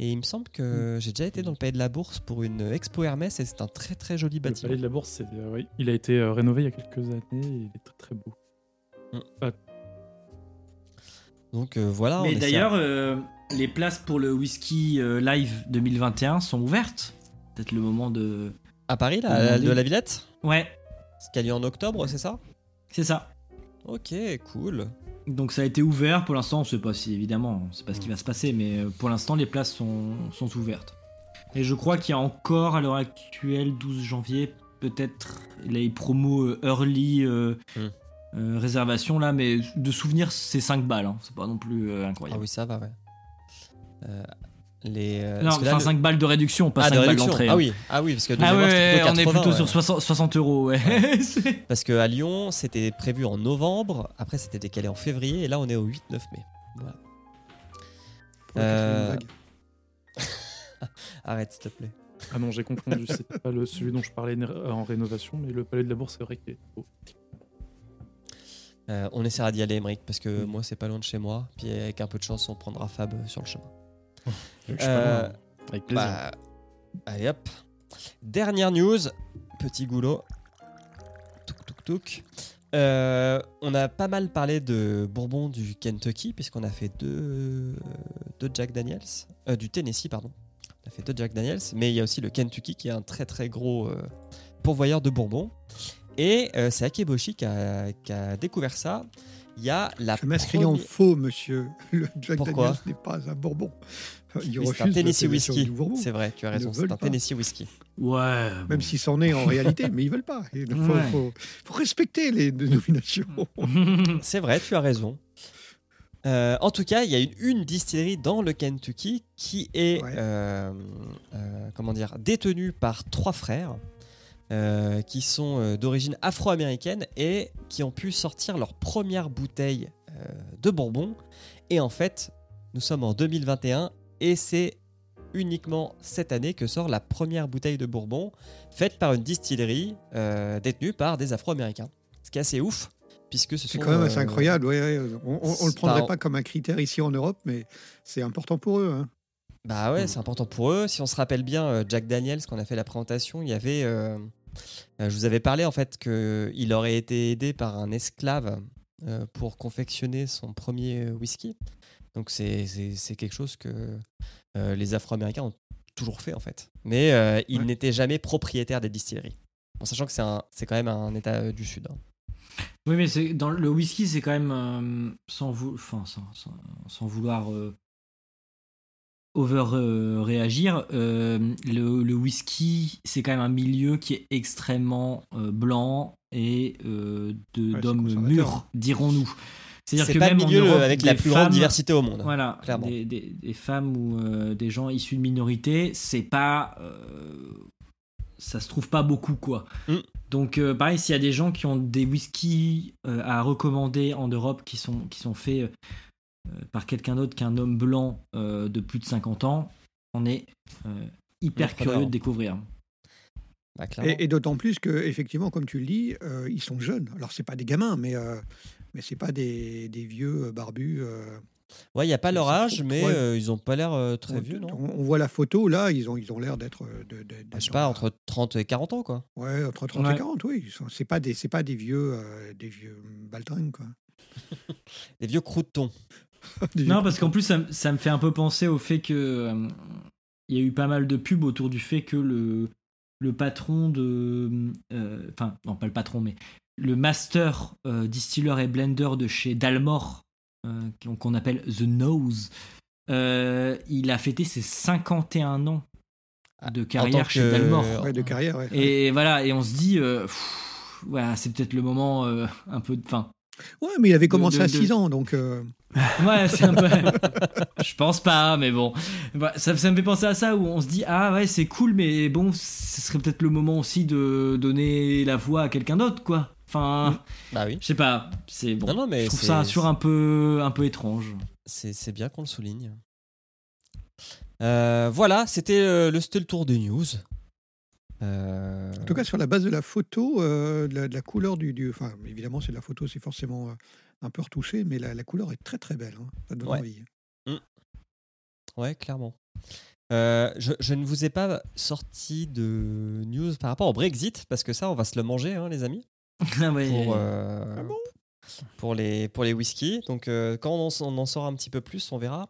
Et il me semble que j'ai déjà été dans le Palais de la Bourse pour une expo Hermès et c'est un très très joli Le bâtiment. palais de la Bourse, c'est, euh, oui. il a été euh, rénové il y a quelques années et il est très très beau. Donc euh, voilà. on Mais d'ailleurs, euh, les places pour le whisky euh, live 2021 sont ouvertes. Peut-être le moment de À Paris, là, de la Villette Ouais, Ce qui a lieu en octobre, c'est ça? C'est ça. Ok, cool. Donc ça a été ouvert. Pour l'instant, on sait pas si évidemment, on sait pas ce qui va se passer, mais euh, pour l'instant, les places sont, sont ouvertes. Et je crois qu'il y a encore à l'heure actuelle, 12 janvier, peut-être les promos euh, early euh, euh, réservation là, mais de souvenir, c'est 5 balles. hein. C'est pas non plus euh, Ah incroyable. oui, ça va, ouais. Euh, les, euh, non, parce que là, enfin le- 5 balles de réduction, pas ah, 5 de balles réduction. d'entrée. Ah hein. oui, ah oui, parce que de Ah mémoire, c'était on est 80, plutôt ouais. sur 60, 60 euros, ouais. Parce qu'à Lyon, c'était prévu en novembre, après c'était décalé en février, et là on est au 8-9 mai. Voilà. Pour Euh. Arrête, s'il te plaît. Ah non, j'ai confondu. C'est pas le, celui dont je parlais en rénovation, mais le Palais de la Bourse, c'est vrai qu'il est beau. Euh, on essaiera d'y aller, Emmerich, parce que moi c'est pas loin de chez moi, puis avec un peu de chance, on prendra Fab euh, sur le chemin. Je suis pas Euh, loin. Avec plaisir. Bah, allez hop. Dernière news, petit goulot. Touk touk touk. Euh, on a pas mal parlé de Bourbon du Kentucky, puisqu'on a fait deux, deux Jack Daniels. Euh, du Tennessee, pardon. On a fait deux Jack Daniels, mais il y a aussi le Kentucky qui est un très très gros euh, pourvoyeur de Bourbon. Et euh, c'est Akeboshi qui a, qui a découvert ça. Il y a la Je m'inscris en première- faux, monsieur. Le Jack Pourquoi Daniels n'est pas un Bourbon. Il Oui, un Tennessee Bourbon. C'est vrai, tu as raison. ne C'est un pas. Tennessee Whiskey. Ouais. Même si c'en est en réalité, mais ils veulent pas. Il faut, Ouais. faut- faut respecter les dénominations. C'est vrai, tu as raison. Euh, en tout cas, il y a une, une distillerie dans le Kentucky qui est Ouais. euh, euh, comment dire détenue par trois frères euh, qui sont euh, d'origine afro-américaine et qui ont pu sortir leur première bouteille euh, de Bourbon. Et en fait, nous sommes en 2021 et c'est uniquement cette année que sort la première bouteille de Bourbon faite par une distillerie euh, détenue par des afro-américains. Ce qui est assez ouf puisque ce C'est sont, quand même assez incroyable. ouais, ouais. On ne le prendrait pas comme un critère ici en Europe, mais c'est important pour eux. hein. Bah ouais, c'est important pour eux. Si on se rappelle bien, Jack Daniels, quand on a fait la présentation, il y avait. euh, je vous avais parlé en fait qu'il aurait été aidé par un esclave euh, pour confectionner son premier euh, whisky. Donc c'est- quelque chose que euh, les Afro-Américains ont toujours fait en fait. Mais euh, ils Ouais. n'étaient jamais propriétaires des distilleries. En sachant que c'est quand même un état euh, du Sud. hein. Oui, mais c'est dans le whisky, c'est quand même euh, sans, vou- sans- sans vouloir euh, over euh, réagir. euh, le, le whisky, c'est quand même un milieu qui est extrêmement euh, blanc et euh, Ouais, d'hommes mûrs, dirons-nous. C'est-à-dire C'est que pas le même en milieu Europe, avec la plus grande diversité au monde. Voilà, clairement. des, des- des femmes ou euh, des gens issus de minorités, c'est pas. euh, ça se trouve pas beaucoup, quoi. Mm. Donc, euh, pareil, s'il y a des gens qui ont des whiskies euh, à recommander en Europe qui sont, qui sont faits euh, par quelqu'un d'autre qu'un homme blanc euh, de plus de 50 ans, on est euh, hyper curieux de découvrir. Bah. Et, et d'autant plus que, effectivement, comme tu le dis, euh, ils sont jeunes. Alors, c'est pas des gamins, mais, euh, mais c'est pas des, des vieux euh, barbus. euh. Ouais, il n'y a pas leur âge, trop- mais euh, ils ont pas l'air euh, très on, vieux, non? on, on voit la photo, là, ils ont ils ont l'air d'être. euh, de- de- Ah, d'être Je sais pas, entre 30 et 40 ans, quoi. Ouais, entre 30 Ouais. et 40, oui. C'est pas des, c'est pas des vieux, euh, des vieux baltringues, quoi. Des vieux croutons. Non, parce qu'en plus, ça, me- ça me fait un peu penser au fait que. euh, il y a eu pas mal de pubs autour du fait que le, le patron de. euh, Enfin, non, pas le patron, mais le master euh, distiller et blender de chez Dalmor, qu'on appelle The Nose, il a fêté ses 51 ans de carrière chez que- Dalmor. Ouais, de carrière, ouais. Et voilà, et on se dit. pff, voilà, c'est peut-être le moment un peu de. Enfin, Ouais, mais il avait commencé de- à de- 6 ans, donc. euh, Ouais, c'est un peu. Je pense pas, mais bon. Bah, Ça, ça me fait penser à ça où on se dit Ah ouais, c'est cool, mais bon, ce serait peut-être le moment aussi de donner la voix à quelqu'un d'autre, quoi. Enfin, Bah oui. je sais pas. C'est bon. Non, non, mais je trouve ça sur un peu, un peu étrange. C'est bien qu'on le souligne. Euh, voilà, c'était euh, le, le tour des news. Euh, En tout cas, sur la base de la photo, euh, de, la, de la couleur du, du- Enfin, évidemment, c'est de la photo, c'est forcément euh, un peu retouché, mais la, la couleur est très très belle. hein. Ça donne Ouais. envie. Ouais, clairement. Euh, je, je ne vous ai pas sorti de news par rapport au Brexit, parce que ça, on va se le manger, hein, les amis, Ah ouais. pour, euh, pour, les, pour les whiskies. Donc, euh, quand on en, on en saura un petit peu plus, on verra.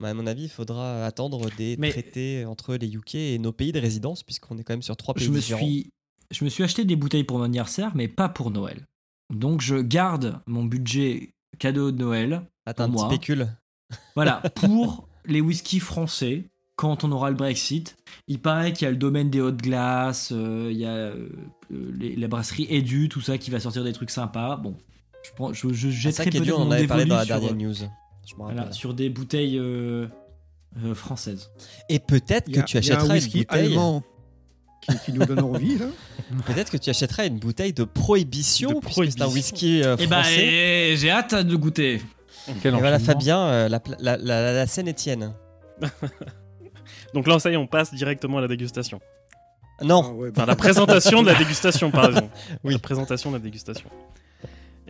Mais à mon avis, il faudra attendre des Mais- traités entre les UK et nos pays de résidence, puisqu'on est quand même sur trois pays Je me, différents. suis, je me suis acheté des bouteilles pour mon anniversaire, mais pas pour Noël. Donc je garde mon budget cadeau de Noël. Attends, un pour petit moi. spécule. Voilà, pour les whiskies français, quand on aura le Brexit. Il paraît qu'il y a le domaine des hautes glaces, euh, il y a euh, euh, les- la brasserie Edu, tout ça qui va sortir des trucs sympas. Bon, je, prends, je, je Ah, en mon avait parlé dans la dernière sur, news. Je me voilà, rappelle. sur des bouteilles euh, euh, françaises. Et peut-être que a- tu il y a un achèteras une whisky bouteille. allemand qui, qui nous donne envie, là. Peut-être que tu achèteras une bouteille de prohibition, De puisque c'est un whisky euh, Eh ben, français. eh, j'ai hâte de goûter. Quel Et voilà. Fabien, euh, la, la, la, la scène est tienne. Donc là, ça y est, on passe directement à la dégustation. Non, Ah ouais, Enfin, bah, la présentation de la dégustation, pardon. Oui. La présentation de la dégustation.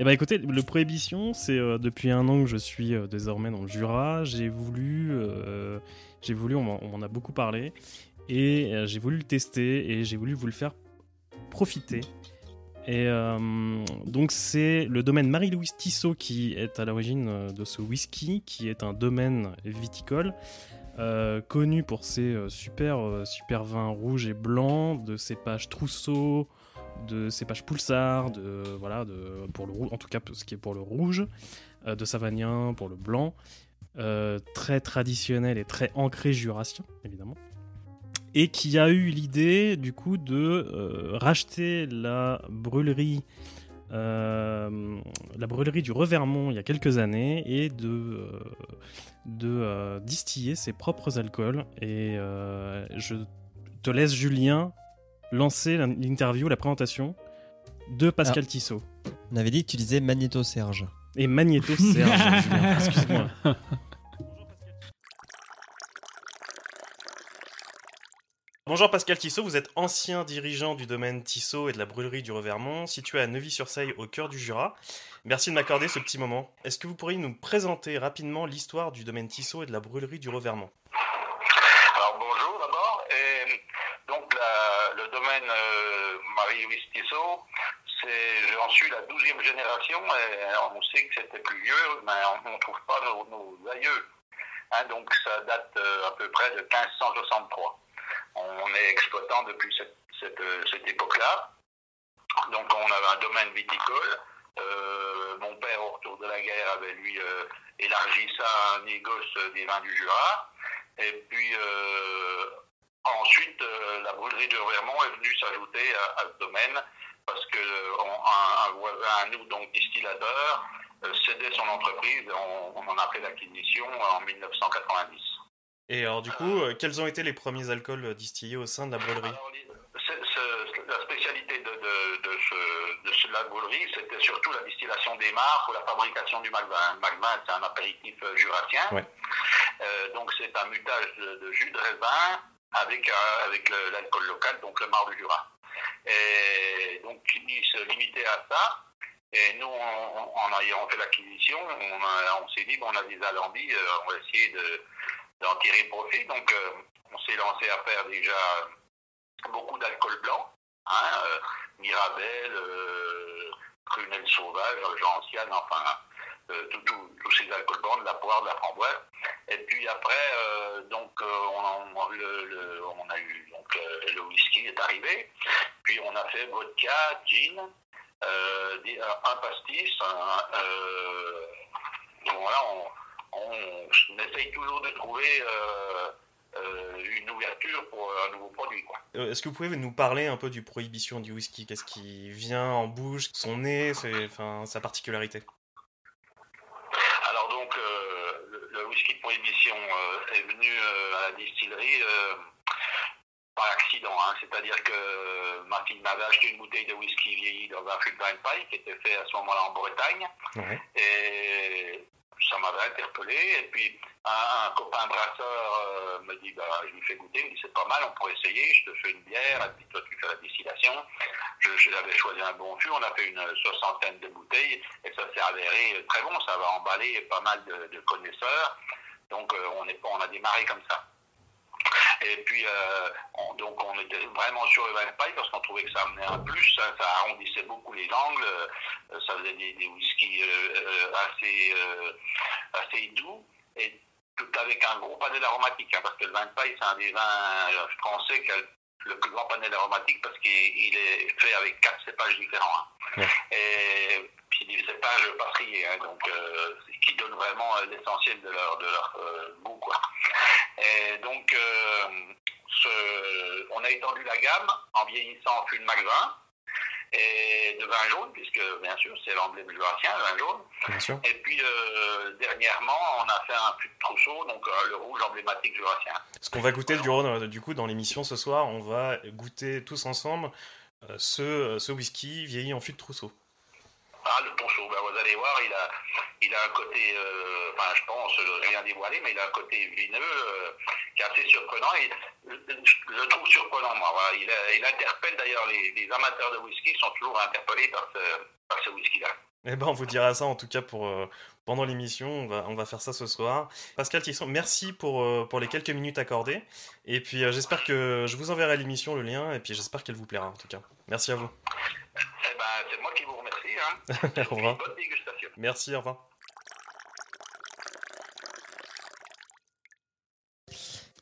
Eh ben écoutez, le Prohibition, c'est euh, depuis un an que je suis euh, désormais dans le Jura. J'ai voulu, euh, j'ai voulu, on m'en- a beaucoup parlé, et j'ai voulu le tester et j'ai voulu vous le faire profiter. Et donc c'est le domaine Marie-Louise Tissot qui est à l'origine de ce whisky, qui est un domaine viticole. connu pour ses super, super vins rouges et blancs, de cépages trousseau, de cépages pulsar, de, voilà, de, pour le rouge, en tout cas ce qui est pour le rouge, euh, de savagnin pour le blanc, euh, très traditionnel et très ancré jurassien, évidemment. Et qui a eu l'idée, du coup, de euh, racheter la brûlerie, la brûlerie du Revermont il y a quelques années et de, distiller ses propres alcools. Et je te laisse, Julien, lancer l'in- l'interview, la présentation de Pascal Tissot. on avait dit que tu disais Magnéto Serge. Et Magnéto Serge, excuse-moi. Bonjour Pascal Tissot, vous êtes ancien dirigeant du domaine Tissot et de la brûlerie du Revermont, situé à Neuvy-sur-Seille au cœur du Jura. Merci de m'accorder ce petit moment. Est-ce que vous pourriez nous présenter rapidement l'histoire du domaine Tissot et de la brûlerie du Revermont Alors bonjour d'abord. Et donc la- le domaine euh, Marie-Louise Tissot, c'est j'en suis la douzième génération et on sait que c'était plus vieux, mais on ne trouve pas nos, nos aïeux. Hein, donc ça date euh, à peu près de 1563. On est exploitant depuis cette, cette, euh, cette époque-là. Donc on avait un domaine viticole. Euh, mon père, au retour de la guerre, avait lui élargi ça à un négoce des vins du Jura. Et puis ensuite, la brûlerie de Vermont est venue s'ajouter à ce domaine parce que euh, un, nous, donc distillateur, euh, cédait son entreprise. et On, on en a fait l'acquisition en 1990. Et alors du coup, euh, quels ont été les premiers alcools distillés au sein de la brûlerie? Alors, la spécialité de, de, de, ce, de ce- la brûlerie, c'était surtout la distillation des mares pour la fabrication du magvin. Le magvin, c'est un apéritif jurassien. Ouais. Euh, donc, c'est un mutage de, jus de raisin avec, euh, avec l'alcool local, donc le marc du Jura. Et donc, il se limitait à ça. Et nous, en ayant fait l'acquisition, on, s'est dit, bon, on a des alambics, euh, on va essayer de- d'en tirer profit. Donc, euh, on s'est lancé à faire déjà beaucoup d'alcool blanc, hein, euh, Mirabelle, Prunelle sauvage, Gentiane, enfin, tous ces alcools blancs, de la poire, de la framboise. Et puis après, euh, donc, euh, on, a- le- eu donc, euh, le whisky est arrivé. Puis on a fait vodka, gin, euh, un pastis. euh, voilà, on, essaye toujours de trouver euh, euh, une ouverture pour un nouveau produit. Euh, Est-ce que vous pouvez nous parler un peu du prohibition du whisky? Qu'est-ce qui vient en bouche Son nez, enfin, sa particularité? Donc, euh, le, le whisky de prohibition euh, est venu euh, à la distillerie par accident. hein. C'est-à-dire que ma fille m'avait acheté une bouteille de whisky vieilli dans un fût de qui était fait à ce moment-là en Bretagne. Et ça m'avait interpellé. Et puis un, copain brasseur euh, me dit, bah, je lui fais goûter, il me dit c'est pas mal, on pourrait essayer, je te fais une bière, et puis toi tu fais la distillation. Je, j'avais choisi un bon fût, on a fait une soixantaine de bouteilles, et ça s'est avéré très bon, ça va emballer pas mal de, connaisseurs. Donc euh, on a démarré comme ça. Et puis, euh, on, donc, on était vraiment sur le vin de paille parce qu'on trouvait que ça amenait un plus, ça arrondissait beaucoup les angles, euh, ça faisait des, des whiskies euh, assez, assez doux. Et tout avec un gros panel aromatique, hein, parce que le vin de paille, c'est un des vins français qui a le plus grand panel aromatique parce qu'il il est fait avec quatre cépages différents. hein. Et puis des cépages passerillés, hein, donc euh, qui donnent vraiment l'essentiel de leur, de leur euh, goût. Quoi. Et donc, euh, ce- on a étendu la gamme en vieillissant en fût de Mac 20 et de vin jaune, puisque bien sûr c'est l'emblème jurassien, le vin jaune. Bien sûr. Et puis dernièrement, on a fait un fût de trousseau, donc le rouge emblématique jurassien. Ce qu'on va goûter du, Rhône, du coup dans l'émission ce soir, on va goûter tous ensemble ce, ce whisky vieilli en fût de trousseau. Ah, le trousseau, ben, vous allez voir, il a, il a un côté, euh, enfin je pense, rien dévoilé, mais il a un côté vineux euh, qui est assez surprenant. Je, le trouve surprenant, moi. Il, interpelle d'ailleurs les, amateurs de whisky, sont toujours interpellés par ce, whisky-là. Eh ben, on vous dira ça en tout cas pour euh, pendant l'émission. On va, on va faire ça ce soir. Pascal Tisson, merci pour, pour les quelques minutes accordées. Et puis j'espère que je vous enverrai l'émission, le lien, et puis j'espère qu'elle vous plaira en tout cas. Merci à vous. Eh ben, c'est moi qui vous remercie. Hein. au revoir. Bonne dégustation. Merci, au revoir.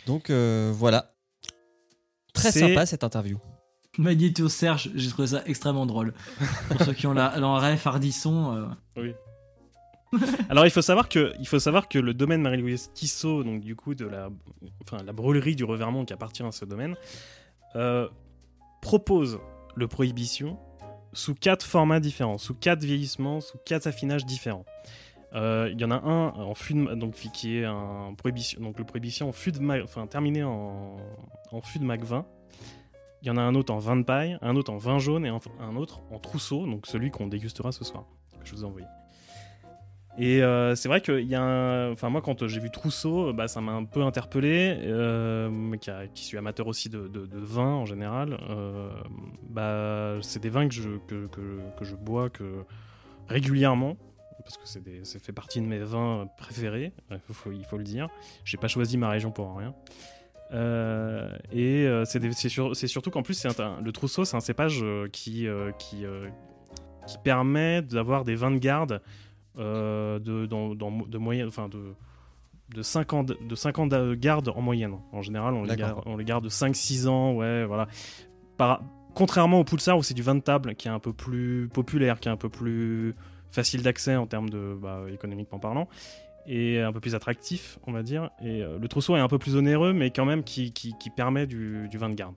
Donc euh, voilà. Très sympa cette interview. Magnéto Serge, j'ai trouvé ça extrêmement drôle. Pour ceux qui ont la, la ref Ardisson. euh, Oui. Alors il faut savoir que il faut savoir que le domaine Marie-Louise Tissot, donc du coup de la, enfin la brûlerie du Revermont qui appartient à ce domaine, euh, propose le prohibition sous quatre formats différents, sous quatre vieillissements, sous quatre affinages différents. Euh, Il y en a un en fût de, donc qui est un prohibition, donc le prohibition en fût de, ma- enfin terminé en, en fût de Mac 20. Il y en a un autre en vin de paille, un autre en vin jaune et un, un autre en trousseau, donc celui qu'on dégustera ce soir, que je vous ai envoyé. Et euh, c'est vrai qu'il y a un... Enfin, moi, quand j'ai vu Trousseau, bah, ça m'a un peu interpellé. euh, qui, suis amateur aussi de, de- vin en général. euh, bah, c'est des vins que je, que, que- je bois que régulièrement. Parce que c'est fait partie de mes vins préférés, il faut, le dire. J'ai pas choisi ma région pour rien. Euh, et euh, c'est surtout qu'en plus, le Trousseau, c'est un cépage euh, qui, euh, euh, qui permet d'avoir des vins de garde euh, de, dans, dans- de moyenne, enfin de, de 5 ans de, de 5 ans de garde en moyenne. En général, on les garde, on les garde de 5-6 ans, ouais, voilà. Par, contrairement au Pulsar où c'est du vin de table qui est un peu plus populaire, qui est un peu plus facile d'accès en termes de bah, économiquement parlant et un peu plus attractif, on va dire. Et euh, le trousseau est un peu plus onéreux, mais quand même qui, qui, qui permet du, du vin de garde.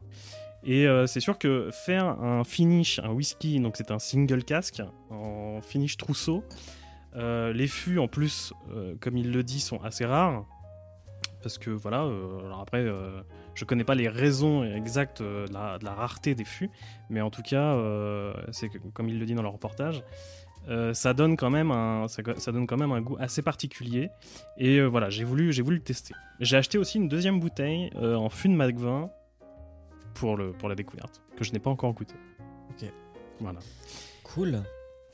Et euh, c'est sûr que faire un finish, un whisky, donc c'est un single cask en finish trousseau. Euh, les fûts en plus, euh, comme il le dit, sont assez rares. Parce que voilà, euh, alors après, je connais pas les raisons exactes de, la, de la rareté des fûts, mais en tout cas, c'est comme il le dit dans le reportage, euh, ça donne quand même un, ça, ça donne quand même un goût assez particulier. Et euh, voilà, j'ai voulu, j'ai voulu le tester. J'ai acheté aussi une deuxième bouteille euh, en fût de 20 pour le, pour la découverte, que je n'ai pas encore goûté. Ok. Voilà. Cool.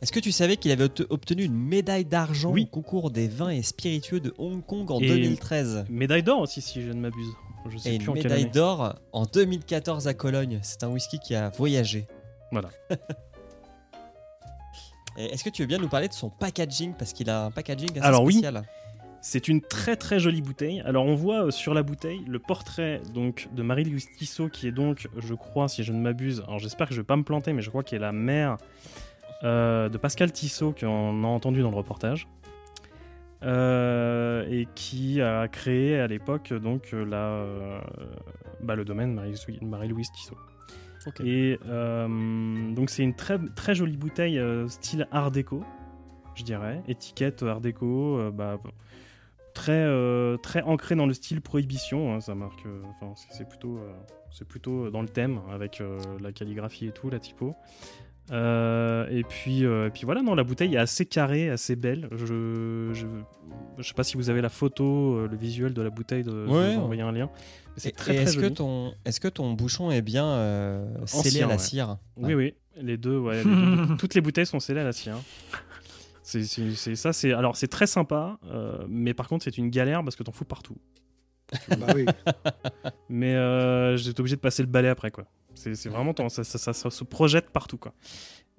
Est-ce que tu savais qu'il avait obte- obtenu une médaille d'argent Oui. au concours des vins et spiritueux de Hong Kong en Et 2013 Médaille d'or aussi, si je ne m'abuse. Je sais Et plus une en médaille d'or en 2014 à Cologne. C'est un whisky qui a voyagé. Voilà. Est-ce que tu veux bien nous parler de son packaging? Parce qu'il a un packaging assez Alors oui, c'est une très très jolie bouteille. Alors on voit euh, sur la bouteille le portrait donc de Marie-Louise Tissot qui est donc, je crois, si je ne m'abuse, alors j'espère que je vais pas me planter, mais je crois qu'elle est la mère euh, de Pascal Tissot qu'on a entendu dans le reportage. Euh, et qui a créé à l'époque donc euh, la, bah, le domaine Marie-Louise Tissot. Et donc c'est une très, très jolie bouteille style art déco, je dirais. Étiquette art déco, bah, très, très ancrée dans le style prohibition. hein, ça marque, c'est- plutôt, c'est plutôt dans le thème avec euh, la calligraphie et tout, la typo. Euh, et puis, euh, et puis voilà, non, la bouteille est assez carrée, assez belle. Je, je, je sais pas si vous avez la photo, euh, le visuel de la bouteille. De, je vais vous envoyer un lien. C'est Et- très et très est-ce que, ton, est que ton bouchon est bien euh, scellé à la ouais. cire? Oui, oui, les deux, ouais. les deux- toutes les bouteilles sont scellées à la cire. C'est c'est- c'est- ça, c'est alors c'est très sympa, euh, mais par contre c'est une galère parce que t'en fous partout. Bah oui. mais euh, j'étais obligé de passer le balai après quoi. C'est c'est vraiment ça, ça, ça- ça se projette partout quoi.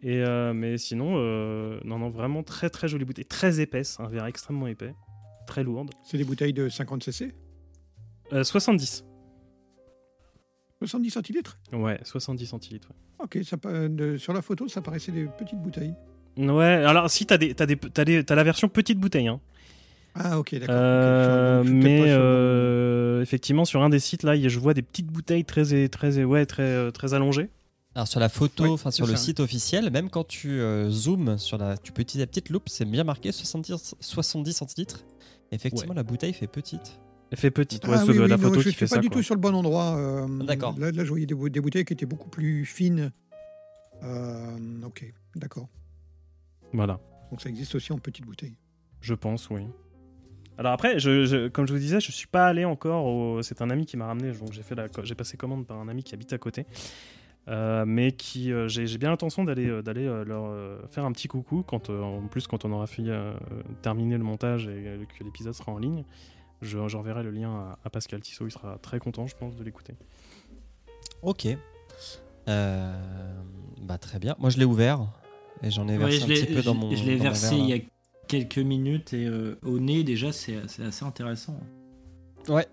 Et euh, mais sinon, euh, non non vraiment très très jolie bouteille, très épaisse, un verre extrêmement épais. très lourde. C'est des bouteilles de 50 cc? Euh, 70. 70 centilitres? Ouais, 70 centilitres. ouais. Ok, ça, de- sur la photo, ça paraissait des petites bouteilles. Ouais, alors si t'as des, t'as des, t'as des- t'as la version petite bouteille, hein. Ah, ok, d'accord. Euh, je je mais pas sur euh, effectivement, sur un des sites là, je vois des petites bouteilles très, très, ouais, très, euh, très allongées. Alors sur la photo, Ouais, enfin sur le site officiel, même quand tu euh, zoomes sur la, tu peux utiliser la petite loupe, c'est bien marqué 70, 70 centilitres. Effectivement, la bouteille fait petite. Elle fait petite, ouais, Ah c'est oui, de oui, la non, photo je qui suis fait pas ça. du quoi. tout sur le bon endroit. euh, D'accord. Là, là, je voyais des, bou- des bouteilles qui étaient beaucoup plus fines. Euh, ok, d'accord. Voilà, Donc ça existe aussi en petites bouteilles. je pense, oui. Alors après, je, je- comme je vous disais, je suis pas allé encore. Au... C'est un ami qui m'a ramené, donc j'ai fait la, j'ai passé commande par un ami qui habite à côté, Euh, mais qui, euh, j'ai j'ai bien l'intention d'aller, euh, d'aller euh, leur euh, faire un petit coucou quand, euh, en plus, quand on aura fini, euh, terminé le montage et euh, que l'épisode sera en ligne. Je, j'enverrai le lien à, à Pascal Tissot, il sera très content, je pense, de l'écouter. Ok. Euh, bah très bien. Moi je l'ai ouvert et j'en ai Ouais, versé je un petit peu dans mon. je l'ai versé il y a quelques minutes et euh, au nez déjà c'est c'est assez intéressant. Ouais.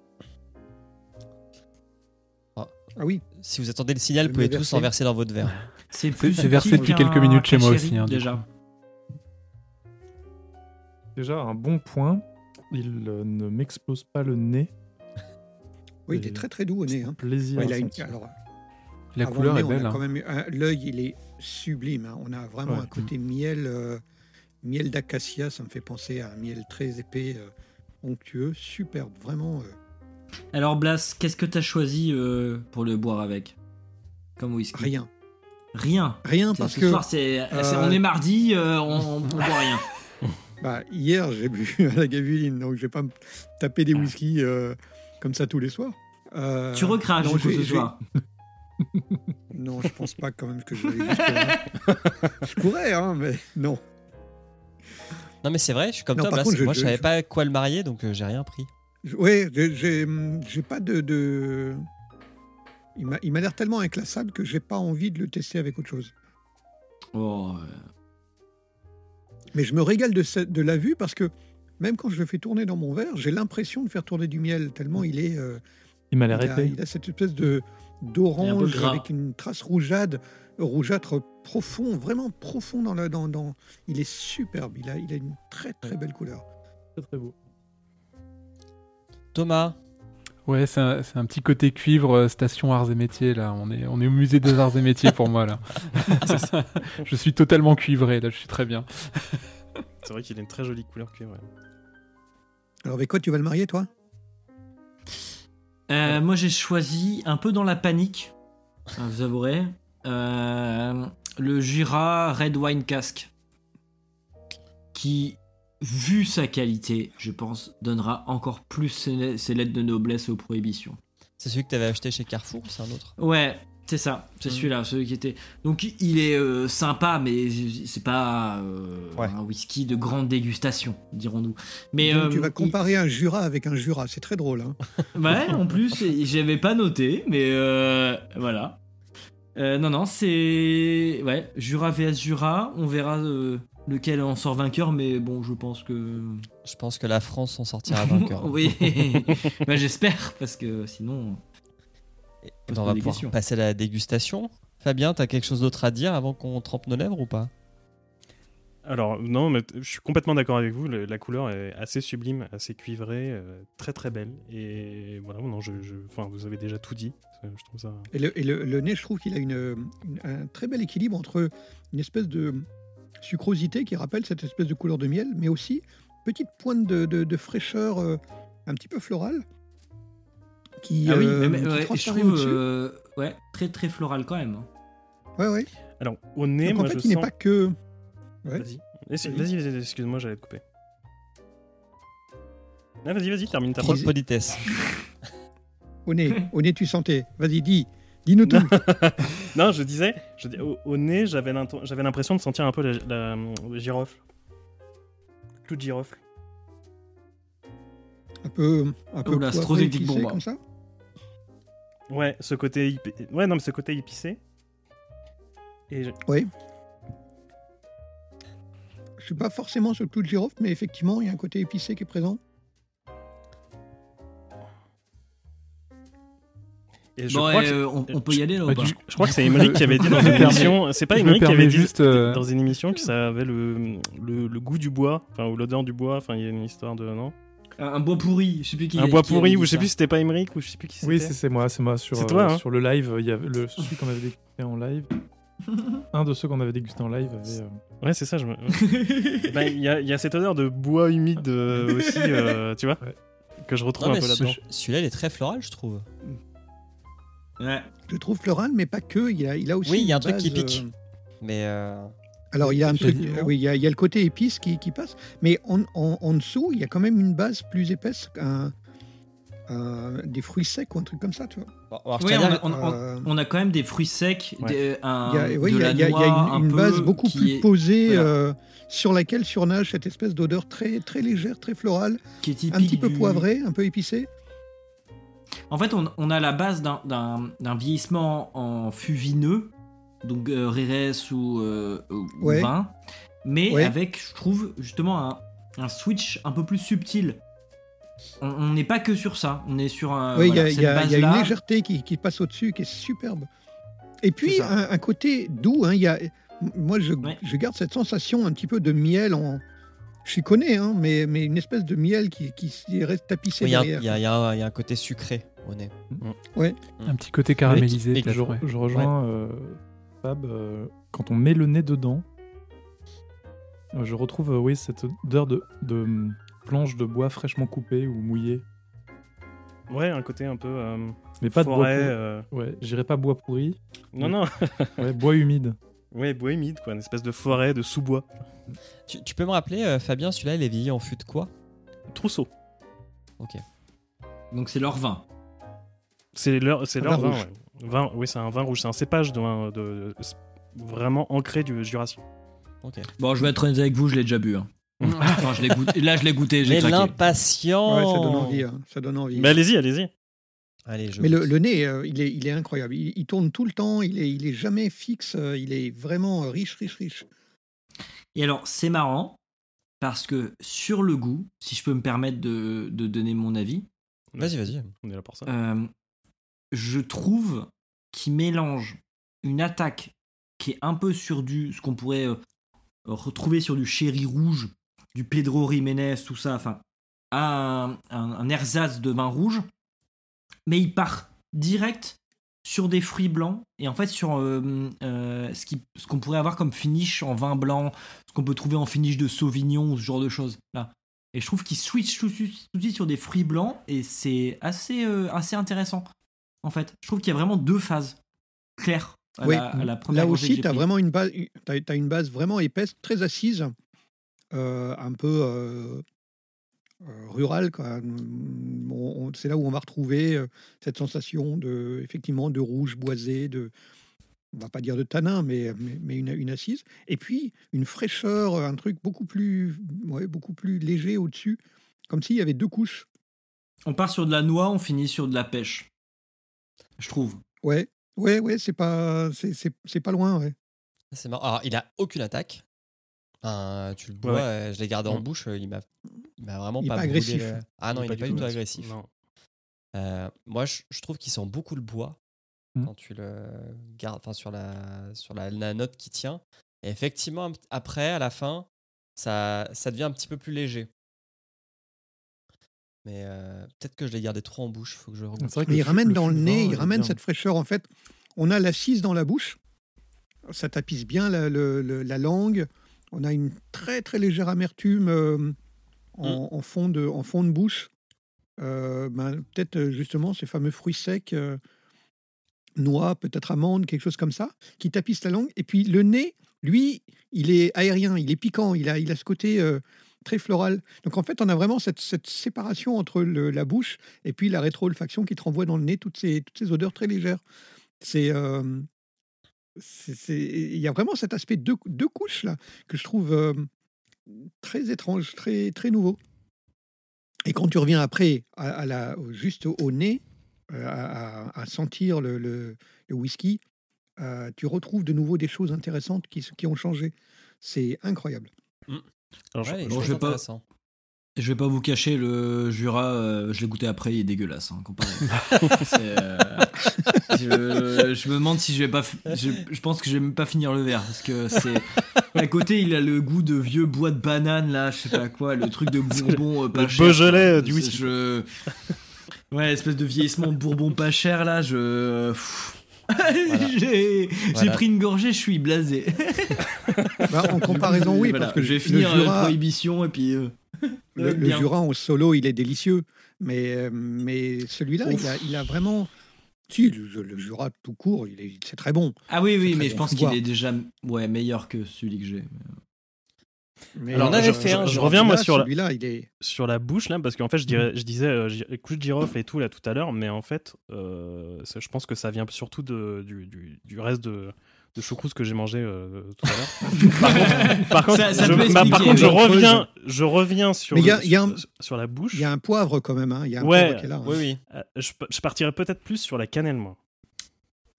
Ah oui. Si vous attendez le signal, vous pouvez tous en verser dans votre verre. C'est plus c'est versé depuis quelques minutes chez moi aussi, hein, déjà. Déjà, un bon point, il euh, ne m'explose pas le nez. Oui, il est très très doux au nez. hein. Plaisir Ouais, il a une- alors, La couleur le est belle. quand hein. L'œil, il est sublime. hein. On a vraiment Ouais. un côté miel, euh, miel d'acacia. Ça me fait penser à un miel très épais, euh, onctueux, superbe, vraiment. euh, Alors Blas, qu'est-ce que t'as choisi euh, pour le boire avec? Comme whisky rien. Rien? Rien parce ce que soir, c'est, euh, c'est- on est mardi, euh, on, on boit rien. bah, hier, j'ai bu à la gavuline, donc je vais pas me taper des whiskies euh, comme ça tous les soirs. Euh, Tu recraches non, du coup, j'ai- ce soir. Non, je pense pas quand même que je vais je pourrais, hein, mais non. Non mais c'est vrai, je suis comme Non, toi. contre, je- Moi je, savais je- pas quoi le marier donc euh, j'ai rien pris. Ouais, j'ai- pas de. de... Il m'a- Il m'a l'air tellement inclassable que j'ai pas envie de le tester avec autre chose. Oh, Mais je me régale de, ce- de la vue parce que même quand je le fais tourner dans mon verre, j'ai l'impression de faire tourner du miel tellement il est. euh, Il m'a l'air épais. il a cette espèce de un d'orange avec une trace rougeade, rougeâtre profond, vraiment profond dans la. Dans, dans... Il est superbe. Il a, il a une très très belle couleur. Très très beau. Thomas, Ouais, c'est un, c'est un petit côté cuivre, euh, station arts et métiers, là. On est, on est au musée des arts et métiers pour moi, là. je suis totalement cuivré, là, je suis très bien. C'est vrai qu'il a une très jolie couleur cuivre. ouais. Alors avec quoi tu vas le marier, toi? Euh, moi, j'ai choisi un peu dans la panique, vous avouerez, euh, le Jura Red Wine Cask, qui, vu sa qualité, je pense, donnera encore plus ses, ses lettres de noblesse aux prohibitions. c'est celui que tu avais acheté chez Carrefour ou c'est un autre? Ouais, c'est ça, c'est Mm. celui-là, celui qui était. Donc, il est euh, sympa, mais c'est pas euh, Ouais. un whisky de grande dégustation, dirons-nous. Mais Donc, euh, Tu vas il- comparer un Jura avec un Jura. C'est très drôle. Hein. Ouais, en plus, j'avais pas noté, mais euh, voilà. Euh, non, non, c'est. Ouais, Jura vs Jura, on verra euh, lequel en sort vainqueur, mais bon, je pense que. Je pense que la France en sortira vainqueur. oui, bah, j'espère, parce que sinon. On pas va pouvoir passer à la dégustation. Fabien, t'as quelque chose d'autre à dire avant qu'on trempe nos lèvres ou pas? Alors, non, mais je suis complètement d'accord avec vous. le- la couleur est assez sublime, assez cuivrée, euh, très très belle. Et voilà, non, je, vous avez déjà tout dit. Je trouve ça. Et le, et le- le nez, je trouve qu'il a une, une- un très bel équilibre entre une espèce de sucrosité qui rappelle cette espèce de couleur de miel, mais aussi petite pointe de, de- de fraîcheur euh, un petit peu florale qui, ah oui, euh, mais- qui ouais, je transparaît trouve. au-dessus. euh, ouais, très très floral quand même. hein. Ouais, ouais. Alors, au nez, Donc, moi en fait, je il n'est pas que. Ouais. Vas-y, Vas-y, vas-y, excuse-moi, j'allais te couper. Ah, vas-y, vas-y, termine ta Trop de politesse. Au nez, au nez, tu sentais. Vas-y, dis. Dis-nous tout. non, je disais, je dis- au, au nez, j'avais l'impression de sentir un peu la, la- le girofle. Clou de girofle. un peu. Un peu Oh là, c'est trop épicé, comme ça? Ouais, ce côté, épicé- ouais, non, mais ce côté épicé. Et je- Oui. Je suis pas forcément sur le clou de girofle, mais effectivement, il y a un côté épicé qui est présent. Je crois et euh, on, peut y aller là bah, je, crois que c'est Émeric qui avait dit dans une émission. C'est pas Émeric qui avait dit juste euh, dans une émission que ça avait le, le, goût du bois, enfin ou l'odeur du bois. Enfin, il y a une histoire de non? Un bois pourri, je sais plus qui. Un bois pourri, ou je sais plus si c'était pas Émeric ou je sais plus qui c'était. Oui, c'est moi, c'est moi sur, toi, euh, hein sur le live. Il y avait le celui qu'on avait dégusté en live. un de ceux qu'on avait dégusté en live avait Ouais, c'est ça. Je me... Ben, Il y, a- il y a cette odeur de bois humide euh, aussi, euh, tu vois, Ouais. que je retrouve Non, un peu ce- là-dedans. celui-là, il est très floral, je trouve. Ouais. Je trouve floral, mais pas que. Il a, il a aussi. Oui, il y a un une truc qui base, pique. euh, Mais euh, Alors, il y a un truc. Euh, oui, il y, a, il y a le côté épice qui, qui passe, mais en, en- en dessous, il y a quand même une base plus épaisse, un, un- des fruits secs ou un truc comme ça, tu vois. Alors, on, a, Euh, on a quand même des fruits secs, Ouais. des- un, Il y a, oui, de il y a- la il y a- il y a noix une, un une peu base beaucoup plus est, posée voilà. euh, sur laquelle surnage cette espèce d'odeur très, très légère, très florale, qui est typique un petit peu du- poivrée, un peu épicée. En fait, on, on a la base d'un- vieillissement en fût vineux, donc euh, Rérès ou, euh, ou Ouais. vin, mais Ouais. avec, je trouve, justement un, un switch un peu plus subtil. On n'est pas que sur ça, on est sur un. oui, il y a- voilà, y, y une légèreté qui, qui passe au-dessus, qui est superbe. Et puis, un, un côté doux. hein, il y a, moi, je, Ouais. je garde cette sensation un petit peu de miel en. Je suis connais, hein, mais, mais une espèce de miel qui, qui reste tapissé il y, a un- derrière. il y y a un il y a un côté sucré au nez. Un petit côté caramélisé. Peut-être, Je, ouais. je rejoins euh, Fab. euh, quand on met le nez dedans, euh, je retrouve euh, oui, cette odeur de, de hum, planche de bois fraîchement coupée ou mouillée. Ouais, un côté un peu. euh, Mais pas forêt, de bois euh. Ouais, j'irais pas bois pourri. Non, non. Ouais, bois humide. ouais, bois humide, quoi, une espèce de forêt, de sous-bois. Tu, tu peux me rappeler, euh, Fabien, celui-là, il est vieilli en fût de quoi? Trousseau. Ok. Donc c'est leur vin. C'est leur, c'est leur vin vin, rouge. ouais. Vin- oui, c'est un vin rouge. C'est un cépage de, vin- de- de- vraiment ancré du Jurassien. Ok. Bon, je vais être honnête avec vous, je l'ai déjà bu. hein. Enfin, je l'ai goûté. Là, je l'ai goûté, j'ai Mais l'impatient Ouais, ça donne envie. hein, ça donne envie. Mais allez-y, allez-y. Allez, je Mais le, nez, euh, il, est, il est incroyable. Il, il tourne tout le temps. Il est, il est jamais fixe. euh, Il est vraiment euh, riche, riche, riche. Et alors, c'est marrant parce que sur le goût, si je peux me permettre de, de donner mon avis, Vas-y, vas-y. On est là pour ça. euh, je trouve qu'il mélange une attaque qui est un peu sur du ce qu'on pourrait euh, retrouver sur du chéri rouge, du Pedro Jiménez, tout ça, enfin, à un, un, un ersatz de vin rouge, mais il part direct sur des fruits blancs et en fait sur euh, euh, ce qui- ce qu'on pourrait avoir comme finish en vin blanc, ce qu'on peut trouver en finish de Sauvignon ou ce genre de choses là. Et je trouve qu'il switch tout de suite sur des fruits blancs et c'est assez, euh, assez intéressant en fait. Je trouve qu'il y a vraiment deux phases claires à, Oui, la, à la première Là aussi, tu as vraiment une base, t'as, t'as une base vraiment épaisse, très assise, un peu euh, euh. On- on- c'est là où on va retrouver euh, cette sensation de, effectivement, de rouge boisé, de, on va pas dire de tanin, mais, mais, mais une, une assise. Et puis une fraîcheur, un truc beaucoup plus, ouais, beaucoup plus léger au-dessus, comme s'il y avait deux couches. On part sur de la noix, on finit sur de la pêche. Je trouve. Ouais, ouais, ouais, c'est pas, c'est, pas loin, ouais. C'est marrant. Alors, il a aucune attaque. Enfin, tu le bois, Ouais. je l'ai gardé en Mm. bouche, euh, il m'a il m'a vraiment Il pas, pas agressif. le- Ah non, il n'est pas, du tout agressif. Non. Euh, moi, je, je trouve qu'il sent beaucoup le bois Mm. quand tu le gardes, enfin sur la sur la, la note qui tient. Et effectivement, après, à la fin, ça, ça devient un petit peu plus léger. Mais euh, peut-être que je l'ai gardé trop en bouche. Faut que je vrai que il ramène le dans le nez, il ramène bien. cette fraîcheur. En fait, on a l'assise dans la bouche, ça tapisse bien la, le- le- la langue. On a une très très légère amertume euh, en, en fond de, en fond de bouche. Euh, ben, peut-être euh, justement ces fameux fruits secs, euh, noix, peut-être amandes, quelque chose comme ça, qui tapissent la langue. Et puis le nez, lui, il est aérien, il est piquant, il a, il a ce côté très floral. Donc en fait, on a vraiment cette, cette séparation entre le- la bouche et puis la rétro-olfaction qui te renvoie dans le nez toutes ces, toutes ces odeurs très légères. Euh, c'est- il y a vraiment cet aspect deux, deux couches là que je trouve euh, très étrange, très, très nouveau. Et quand tu reviens après à, à la, juste au nez, euh, à, sentir le, le- le whisky, euh, tu retrouves de nouveau des choses intéressantes qui, ont changé. C'est incroyable. Alors, Ouais, je- vais pas-. Je vais pas vous cacher, le Jura, euh, je l'ai goûté après, il est dégueulasse, hein, comparé. Euh, je, je me demande si je vais pas. Je, je pense que je vais même pas finir le verre parce que c'est. À côté, il a le goût de vieux bois de banane, là, je sais pas quoi, le truc de bourbon euh, pas Le cher. Beaujolais, du whisky. Je... Ouais, espèce de vieillissement de bourbon pas cher, là, je. Pff. j'ai Voilà. pris une gorgée, je suis blasé. Bah, en comparaison, oui, Voilà, parce que je vais le finir euh, Jura- Prohibition et puis. Euh, Le, le bien. Jura en solo, il est délicieux. Mais, euh, mais celui-là, il a, il a vraiment. Si, le, le Jura tout court, il est, c'est très bon. Ah oui, oui, mais je pense qu'il boire. est déjà ouais, meilleur que celui que j'ai. Mais Alors, on avait je, fait je- un je reviens moi Celui-là, sur la, Celui-là, il est. sur la bouche là parce qu'en fait je dirais je disais euh, couche de girofle et tout là tout à l'heure mais en fait euh, je pense que ça vient surtout de, du, du, du reste de de choucroute que j'ai mangé euh, tout à l'heure. Par contre, par contre, Ça- ça je, bah, par contre, reviens, je reviens sur, Mais il y le- a- il y a un- sur, sur la bouche. Il y a un poivre quand même. Hein. Il y a un Ouais, poivre qui est là. hein. Oui, oui. Euh, je, je partirais peut-être plus sur la cannelle, moi.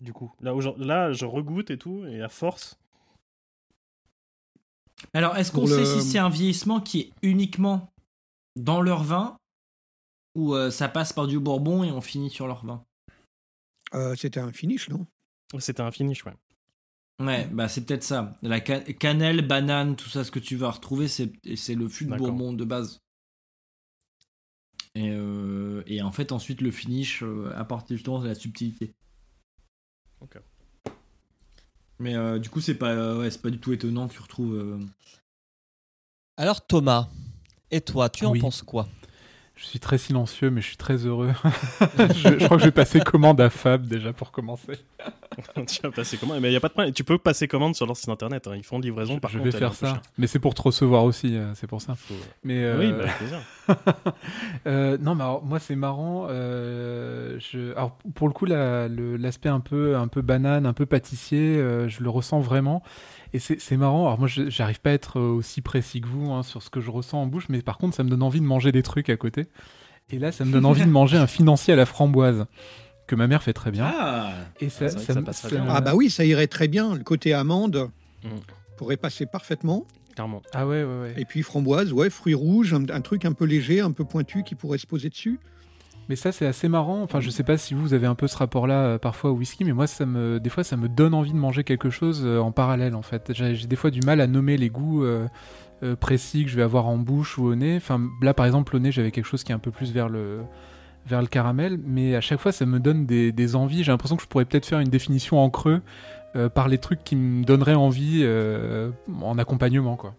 Du coup, là, je regoute et tout, et à force. Alors, est-ce qu'on sait si c'est un vieillissement qui est uniquement dans leur vin ou euh, ça passe par du bourbon et on finit sur leur vin? Euh, C'était un finish, non? C'était un finish, ouais. Ouais, bah c'est peut-être ça. La ca- cannelle, banane, tout ça, ce que tu vas retrouver, c'est c'est le fût de bourbon de base. Et, euh, et en fait, ensuite, le finish euh, apporte justement de la subtilité. Ok. Mais euh, du coup, c'est pas, euh, ouais, c'est pas du tout étonnant que tu retrouves. euh, Alors Thomas, et toi, tu en Oui. penses quoi? Je suis très silencieux, mais je suis très heureux. je, je crois que je vais passer commande à Fab déjà pour commencer. tu vas passer commande, mais il y a pas de problème. Tu peux passer commande sur leur site internet. hein. Ils font livraison. Par je contre, vais elle est faire ça. chère. Mais c'est pour te recevoir aussi, euh, c'est pour ça. Faut- Mais euh, Oui, bah, plaisir. euh, non, mais alors, moi c'est marrant. je... Alors pour le coup, la- l'aspect un peu, un peu banane, un peu pâtissier, je le ressens vraiment. Et c'est marrant. Alors moi, je- j'arrive pas à être euh, aussi précis que vous hein, sur ce que je ressens en bouche, mais par contre, ça me donne envie de manger des trucs à côté. Et là, ça me donne envie de manger un financier à la framboise que ma mère fait très bien. Ah Et ça, que ça bien. Ah bah oui, ça irait très bien. Le côté amande Mm. pourrait passer parfaitement. Clairement. Ah ouais, ouais, ouais. Et puis framboise, ouais, fruits rouges, un, un truc un peu léger, un peu pointu qui pourrait se poser dessus. Mais ça, c'est assez marrant. Enfin, je sais pas si vous, avez un peu ce rapport-là euh, parfois au whisky, mais moi, ça me, des fois, ça me donne envie de manger quelque chose euh, en parallèle, en fait. J'ai des fois du mal à nommer les goûts euh, précis que je vais avoir en bouche ou au nez. Enfin, là, par exemple, au nez, j'avais quelque chose qui est un peu plus vers le, vers le caramel, mais à chaque fois, ça me donne des, envies. J'ai l'impression que je pourrais peut-être faire une définition en creux par les trucs qui me donneraient envie en accompagnement, quoi.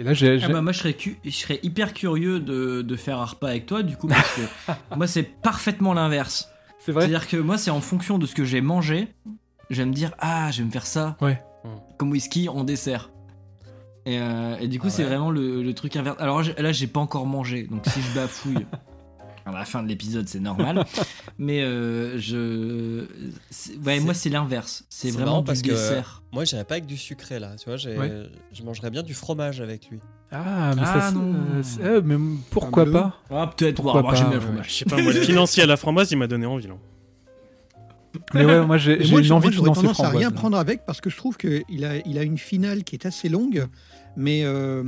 Et là, j'ai. Ah bah moi je serais, cu- je serais hyper curieux de, de faire un repas avec toi du coup parce que moi c'est parfaitement l'inverse. C'est vrai C'est-à-dire que moi c'est en fonction de ce que j'ai mangé, je vais me dire ah je vais me faire ça Ouais. comme whisky en dessert. Et, euh, et du coup Ah c'est vraiment le, le truc inverse. Alors là j'ai pas encore mangé donc si je bafouille à la fin de l'épisode c'est normal. Mais euh, je... Ouais moi c'est l'inverse. C'est vraiment du parce que- dessert. Moi, j'irais pas avec du sucré là. Tu vois, Ouais. je mangerais bien du fromage avec lui. Ah, mais Ah, ça, non. euh, euh, mais pourquoi pas Ah peut-être, Pourquoi moi j'aime pas, bien le fromage. Je sais pas, moi, le financier à la framboise, il m'a donné envie. Là. Mais ouais, moi, j'ai une envie moi, de financer tendance à rien là. prendre avec parce que je trouve qu'il a, il a une finale qui est assez longue, mais euh,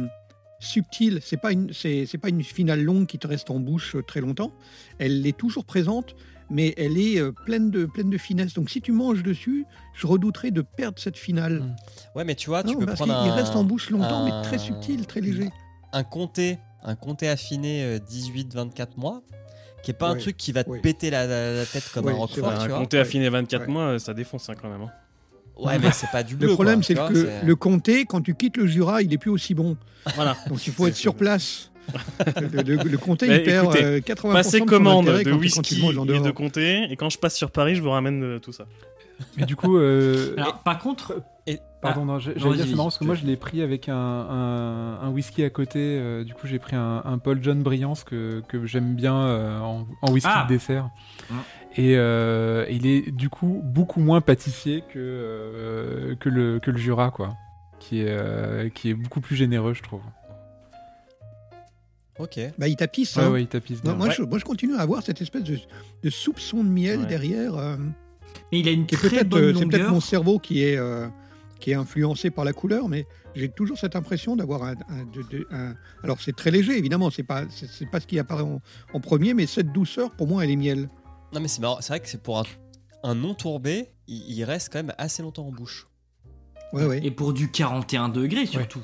subtile. C'est pas une, c'est, c'est pas une finale longue qui te reste en bouche euh, très longtemps. Elle est toujours présente, mais elle est euh, pleine de, pleine de finesse. Donc si tu manges dessus, je redouterais de perdre cette finale. Mm. Ouais, mais tu vois, tu Non, peux parce prendre qu'il un. reste en bouche longtemps, mais très subtil, très léger. Un comté, un comté affiné euh, 18-24 mois, qui est pas un truc qui va te ouais. péter la, la- la tête comme Ouais, un roquefort, un comté affiné 24 Ouais. mois, ça défonce hein, quand même. hein. Ouais, mais c'est pas du bleu. Le problème, c'est que le comté, quand tu quittes le Jura, il est plus aussi bon. Voilà. Donc il faut être sur place. le, le- le comté, Mais il perd écoutez, euh, 80% Passez de commande de quand whisky et de comté, et quand je passe sur Paris, je vous ramène euh, tout ça. Mais du coup, euh, Alors par contre, pardon, Ah, non, j'allais dire, c'est marrant parce que moi, je l'ai pris avec un, un, un whisky à côté. euh, du coup, j'ai pris un, un Paul John Briance que, que j'aime bien euh, en, en whisky Ah. de dessert. Mm. Et euh, il est du coup beaucoup moins pâtissier que, euh, que, le, que le Jura, quoi. Qui est, euh, qui est beaucoup plus généreux, je trouve. Ok. Bah, il tapisse. Ouais, hein. ouais, il tapisse Non, bien. moi, Ouais. je, moi, je continue à avoir cette espèce de, de soupçon de miel Ouais. derrière. euh, et il a une très bonne c'est peut-être mon cerveau qui est, euh, qui est influencé par la couleur, mais j'ai toujours cette impression d'avoir un, un- de- de- un- Alors c'est très léger, évidemment, c'est pas, c'est pas ce qui apparaît en, en premier, mais cette douceur, pour moi, elle est miel. Non, mais c'est marrant. C'est vrai que c'est pour un, un non tourbé, il, il reste quand même assez longtemps en bouche. Ouais, ouais. Et pour du 41 degrés surtout.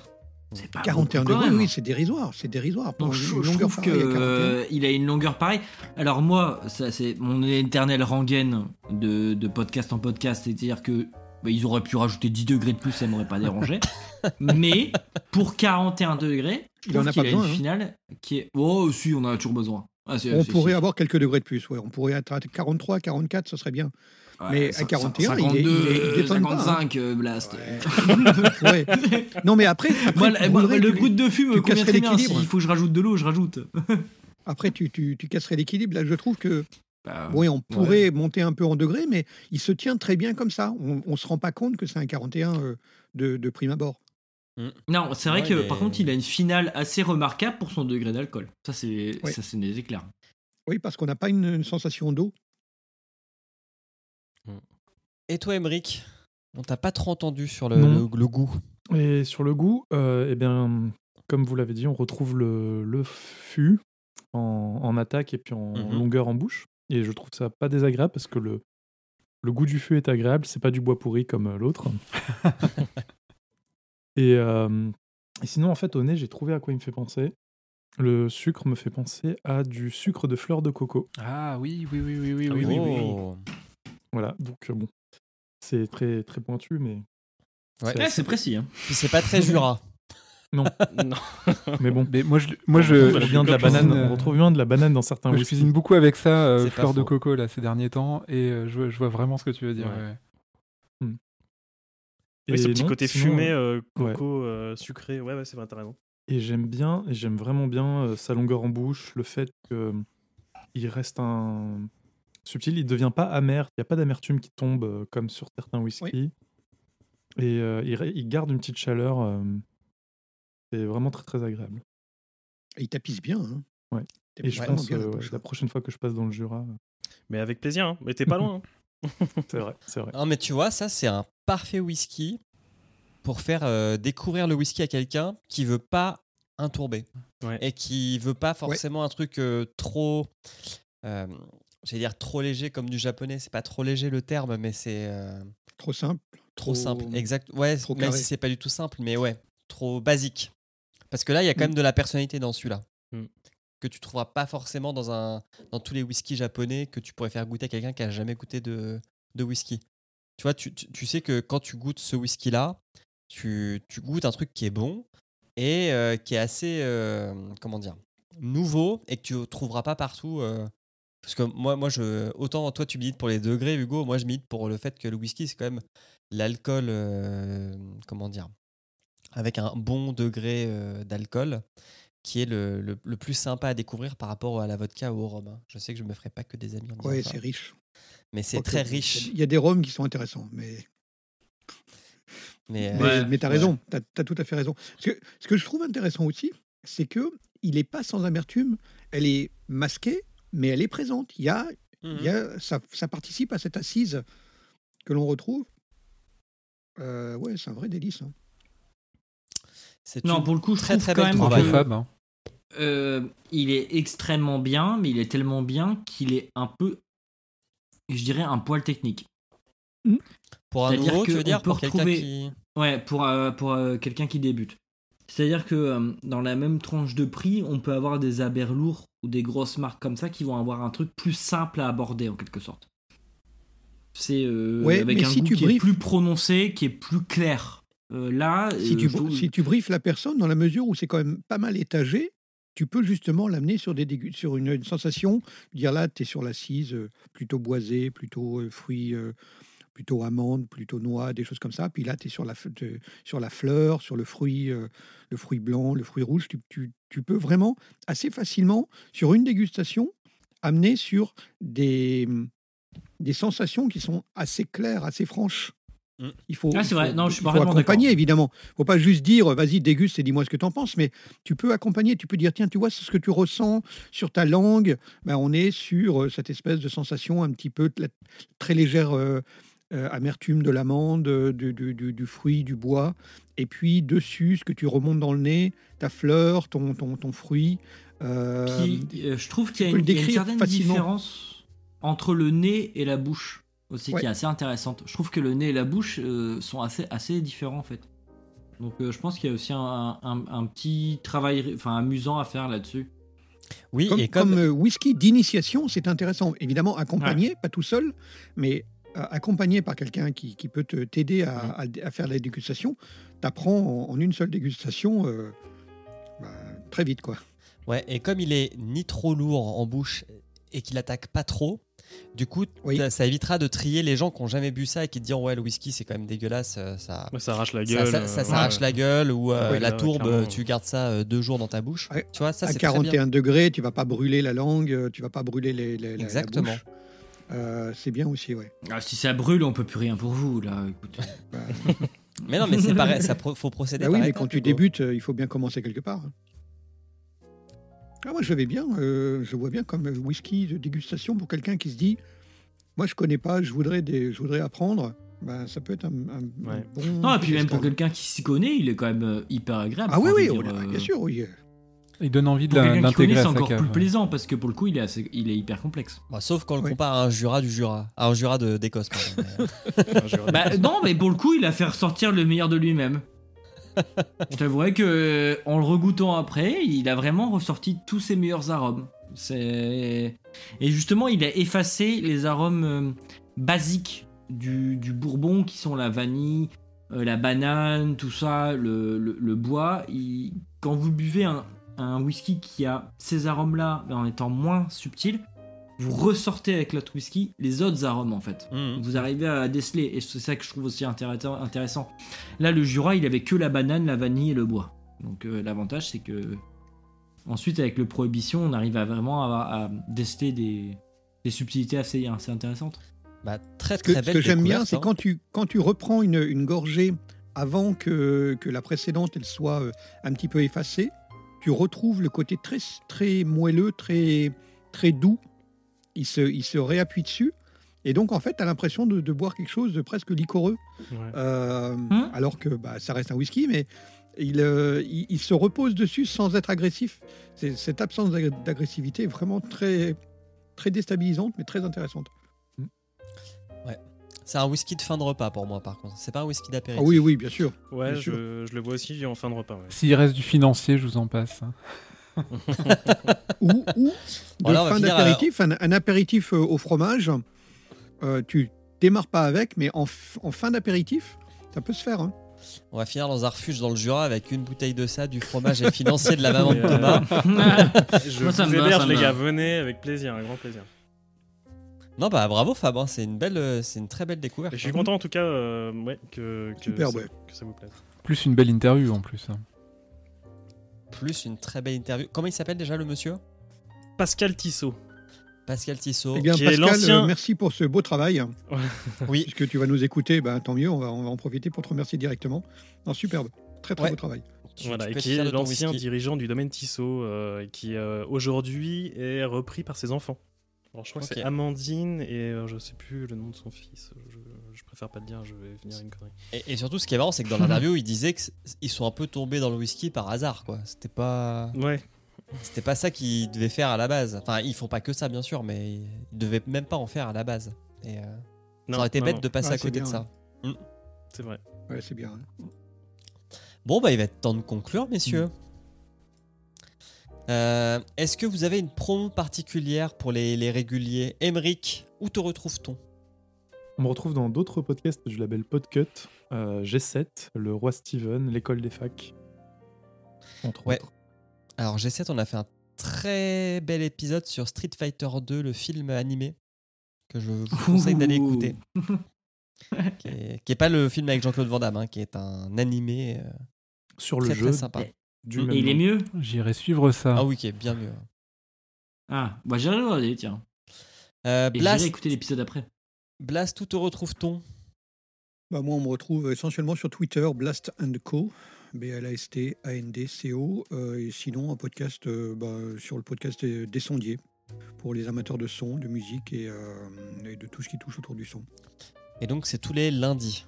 C'est pas 41 beaucoup quand degrés, même. oui, c'est dérisoire, c'est dérisoire. Pour Donc une je, je longueur trouve pareille à 41. qu'il a une longueur pareille. Alors moi, ça c'est mon éternel rengaine de, de podcast en podcast, c'est-à-dire que bah, ils auraient pu rajouter 10 degrés de plus, ça m'aurait pas dérangé. Mais pour 41 degrés, je Il en a pas a besoin, une hein. finale qui est... Oh si, on en a toujours besoin. Ah, On pourrait avoir quelques degrés de plus, ouais. On pourrait être à 43, 44, ce serait bien. Ouais, mais à cin- 41, 52, il, est, il, est- il détonne pas, hein. 55, euh, Blast. Ouais. Non, mais après, après Moi, tu le- moi, brut de fumée tu me convient très bien. S'il faut que je rajoute de l'eau, je rajoute. Après, tu, tu, tu casserais l'équilibre. Là, je trouve que. Bah, oui, on ouais. pourrait monter un peu en degrés, mais il se tient très bien comme ça. On ne se rend pas compte que c'est un 41 euh, de, de prime abord. Non, c'est vrai Ouais, que mais- par contre, il a une finale assez remarquable pour son degré d'alcool. Ça, c'est Ouais. ça, c'est des éclairs. Oui, parce qu'on n'a pas une, une sensation d'eau. Et toi, Emeric On t'a pas trop entendu sur le, Non. le- le goût. Et sur le goût, euh, eh bien, comme vous l'avez dit, on retrouve le, le fût en, en attaque et puis en Mhm. longueur en bouche. Et je trouve ça pas désagréable parce que le, le goût du fût est agréable. C'est pas du bois pourri comme euh, l'autre. et, euh, et sinon, en fait, au nez, j'ai trouvé à quoi il me fait penser. Le sucre me fait penser à du sucre de fleur de coco. Ah oui, oui, oui, oui, oui, Ah oui, oui, oui. Oh. Voilà, donc euh, bon, c'est très très pointu, mais Ouais. C'est précis. hein. Puis c'est pas très Jura. Non. Non. mais bon. Mais moi, je, moi, on je, retrouve je bien de la cuisine, banane. euh, On retrouve bien de la banane dans certains moi, je cuisine beaucoup avec ça, euh, fleur de coco là ces derniers temps, et euh, je, vois- je vois vraiment ce que tu veux dire. Ouais. ouais. Et Oui, ce petit non, côté sinon, fumé, euh, coco, euh, sucré. Ouais, ouais, c'est vrai, t'as raison. Et j'aime bien, et j'aime vraiment bien euh, sa longueur en bouche, le fait qu'il reste un subtil, il ne devient pas amer, il n'y a pas d'amertume qui tombe euh, comme sur certains whisky. Et euh, il garde une petite chaleur. C'est vraiment très très agréable. Et il tapisse bien. Hein. Ouais. Et je pense bien la euh, la prochaine fois que je passe dans le Jura, euh, Mais avec plaisir, hein. mais t'es pas loin. hein. c'est vrai, c'est vrai. Non, mais tu vois, ça, c'est un parfait whisky pour faire euh, découvrir le whisky à quelqu'un qui veut pas un tourbé Ouais. et qui veut pas forcément un truc euh, trop. euh, J'allais dire trop léger comme du japonais, c'est pas trop léger le terme, mais c'est euh, Trop simple. trop Trop- simple. Exact. Ouais, trop même carré. si c'est pas du tout simple, mais ouais, trop basique. Parce que là, il y a quand même de la personnalité dans celui-là. Mm. Que tu trouveras pas forcément dans, un, dans tous les whiskies japonais que tu pourrais faire goûter à quelqu'un qui a jamais goûté de, de whisky. Tu vois, tu, tu- tu sais que quand tu goûtes ce whisky-là, tu, tu goûtes un truc qui est bon et euh, qui est assez, euh, comment dire, nouveau et que tu trouveras pas partout. euh, parce que moi, moi je, autant toi tu milites pour les degrés, Hugo, moi je milite pour le fait que le whisky c'est quand même l'alcool, comment dire, avec un bon degré euh, d'alcool qui est le, le- le plus sympa à découvrir par rapport à la vodka ou au rhum. hein. Je sais que je me ferai pas que des amis en ça, c'est riche. mais c'est très riche. Il y a des rhums qui sont intéressants, mais Mais, euh, Mais, Ouais, mais t'as ouais. raison, t'as as tout à fait raison. Que, ce que je trouve intéressant aussi, c'est que il n'est pas sans amertume. Elle est masquée, mais elle est présente. Il y a, Mhm. il y a, ça, ça participe à cette assise que l'on retrouve. Euh, ouais, c'est un vrai délice. hein. C'est Non, pour le coup, je très trouve très quand même que- hein. Euh, il est extrêmement bien, mais il est tellement bien qu'il est un peu, je dirais, un poil technique. Pour un C'est-à-dire nouveau, tu veux dire, pour quelqu'un retrouver- qui... Ouais, pour, euh, pour euh, quelqu'un qui débute. C'est-à-dire que euh, dans la même tranche de prix, on peut avoir des abers lourds ou des grosses marques comme ça qui vont avoir un truc plus simple à aborder en quelque sorte. C'est euh, Ouais, avec un si goût tu qui est plus prononcé, qui est plus clair. Euh, là, Si, euh, tu, je trouve- si tu briefes la personne, dans la mesure où c'est quand même pas mal étagé, tu peux justement l'amener sur, des dégu- sur une, une sensation. Dire là, tu es sur l'assise euh, plutôt boisée, plutôt euh, euh, plutôt amandes, plutôt noix, des choses comme ça. Puis là, tu es sur la, de- sur la fleur, sur le fruit, le fruit blanc, le fruit rouge. Tu, tu- tu peux vraiment assez facilement, sur une dégustation, amener sur des, des sensations qui sont assez claires, assez franches. Mm. Il faut, Ah, il vrai. faut- Non, je suis il faut accompagner, évidemment. faut pas juste dire, vas-y, déguste et dis-moi ce que tu en penses, mais tu peux accompagner, tu peux dire, tiens, tu vois, c'est ce que tu ressens sur ta langue. Ben, on est sur euh, cette espèce de sensation un petit peu de la- très légère, euh, euh, amertume de l'amande, du, du- du- du fruit, du bois. Et puis dessus, ce que tu remontes dans le nez, ta fleur, ton, ton, ton fruit. euh, Qui, euh, je trouve qu'il y a une, y a certaine facilement. différence entre le nez et la bouche aussi Ouais. qui est assez intéressante. Je trouve que le nez et la bouche euh, sont assez, assez différents en fait. Donc euh, je pense qu'il y a aussi un, un- un petit travail enfin, amusant à faire là-dessus. Oui, comme, et comme, comme, euh, whisky d'initiation, c'est intéressant. Évidemment, accompagné, pas tout seul, mais euh, accompagné par quelqu'un qui, qui peut te- t'aider à, à- à faire la dégustation. Tu apprends en, en une seule dégustation euh, bah, très vite. quoi. Ouais, et comme il est ni trop lourd en bouche et qu'il attaque pas trop, du coup, ça- ça évitera de trier les gens qui n'ont jamais bu ça et qui te diront ouais le whisky c'est quand même dégueulasse, euh, ça, ça arrache la ça- gueule, ça, euh, ça ouais. s'arrache la gueule ou euh, Oui, la tourbe, clairement. tu gardes ça euh, deux jours dans ta bouche. Tu vois, ça à c'est très bien. 41 degrés, tu vas pas brûler la langue, euh, tu vas pas brûler les, les- la- la Exactement. bouche. Euh, c'est bien aussi, ouais. Ah, si ça brûle, on peut plus rien pour vous là. Écoute. Mais non, mais c'est pareil, ça pro- faut procéder Bah oui, par mais quand tu débutes, euh, il faut bien commencer quelque part. Ah, moi, je vais bien. euh, je vois bien comme whisky de dégustation pour quelqu'un qui se dit Moi, je connais pas, je voudrais, des, je voudrais apprendre. Ben, ça peut être un, un- un bon. Non, et puis même pour quelqu'un qui s'y connaît, il est quand même euh, hyper agréable. Ah oui, oui, oh dire, euh, bien sûr, oui. Il donne envie de Pour connaît, d'intégrer c'est encore cave. plus ouais. plaisant parce que pour le coup, il est, assez- il est hyper complexe. Bah, sauf quand on le compare à un Jura du Jura, à un Jura de- d'Écosse. Bah, non, mais pour le coup, il a fait ressortir le meilleur de lui-même. Je t'avouerais que euh, en le regoûtant après, il a vraiment ressorti tous ses meilleurs arômes. C'est et justement, il a effacé les arômes euh, basiques du, bourbon qui sont la vanille, euh, la banane, tout ça, le, bois. Quand vous buvez un, un whisky qui a ces arômes-là, mais en étant moins subtil, vous ressortez avec l'autre whisky les autres arômes en fait. Mhm. Vous arrivez à déceler et c'est ça que je trouve aussi intéressant. Là, le Jura, il avait que la banane, la vanille et le bois. Donc euh, l'avantage, c'est que ensuite avec le prohibition, on arrive à vraiment à, à déceler des, des subtilités assez, assez intéressantes. Bah, très Ce que, ce que j'aime bien, c'est quand tu, quand tu reprends une, une gorgée avant que, que la précédente elle soit euh, un petit peu effacée, tu retrouves le côté très, très moelleux, très, très doux. Il se, il se réappuie dessus. Et donc, en fait, tu as l'impression de, de boire quelque chose de presque liquoreux. Ouais. Euh, Hein alors que bah, ça reste un whisky, mais il, euh, il, il se repose dessus sans être agressif. C'est- Cette absence d'ag- d'agressivité est vraiment très, très déstabilisante, mais très intéressante. Ouais. C'est un whisky de fin de repas pour moi, par contre. C'est pas un whisky d'apéritif. Ah oui, oui, bien sûr. Ouais, Bien sûr. je, je le vois aussi en fin de repas. ouais. S'il reste du financier, je vous en passe. ou, de fin d'apéritif, un, un apéritif euh, au fromage. euh, tu démarres pas avec, mais en, en fin d'apéritif, ça peut se faire. hein. On va finir dans un refuge dans le Jura avec une bouteille de ça, du fromage et financier de la maman de Thomas. je Moi, ça vous héberge, ça me les gars. Venez avec plaisir, un grand plaisir. Non, bah bravo Fab, hein, c'est une belle, euh, c'est une très belle découverte. Et je suis content en tout cas euh, ouais, que, que, Superbe, ça, ouais. que ça vous plaise. Plus une belle interview en plus. hein. Plus une très belle interview. Comment il s'appelle déjà le monsieur? Pascal Tissot. Pascal Tissot. Eh bien, Qui est Pascal, l'ancien- euh, merci pour ce beau travail. Oui. Puisque tu vas nous écouter, ben, tant mieux, on va, on va en profiter pour te remercier directement. Non, superbe. Très, très Ouais. beau travail. Tu- Voilà, tu qui est l'ancien dirigeant du domaine Tissot, euh, qui euh, aujourd'hui est repris par ses enfants. Alors je crois que c'est Amandine et euh, je sais plus le nom de son fils. Je préfère pas te dire, je vais venir une connerie. Et, et surtout, ce qui est marrant, c'est que dans l'interview, il disait qu'ils sont un peu tombés dans le whisky par hasard, quoi. C'était pas, Ouais. c'était pas ça qu'ils devaient faire à la base. Enfin, ils font pas que ça, bien sûr, mais ils devaient même pas en faire à la base. Et euh, Non, ça aurait été non, bête non, de passer Ouais, à côté de ça. c'est vrai. Ouais, c'est bien. hein. Bon, bah, il va être temps de conclure, messieurs. Euh, Est-ce que vous avez une promo particulière pour les, les réguliers? Emric, où te retrouve-t-on? On me retrouve dans d'autres podcasts du label Podcut, euh, G7, Le Roi Steven, L'école des facs. Entre Ouais. autres. Alors, G7, on a fait un très bel épisode sur Street Fighter 2, le film animé, que je vous conseille d'aller écouter. qui, est, qui est pas le film avec Jean-Claude Van Damme, hein, qui est un animé euh, Sur le très, jeu très sympa. du Et même il est mieux J'irai suivre ça. Ah oui, qui est bien mieux. Ah, bah j'irai regarder, tiens. Euh, Blast, j'irai écouter l'épisode après. Blast, où te retrouve-t-on? Bah, moi, on me retrouve essentiellement sur Twitter, Blast Co. B-L-A-S-T-A-N-D-C-O. euh, et sinon, un podcast euh, bah, sur le podcast des des sondiers pour les amateurs de son, de musique et, euh, et de tout ce qui touche autour du son. Et donc, c'est tous les lundis.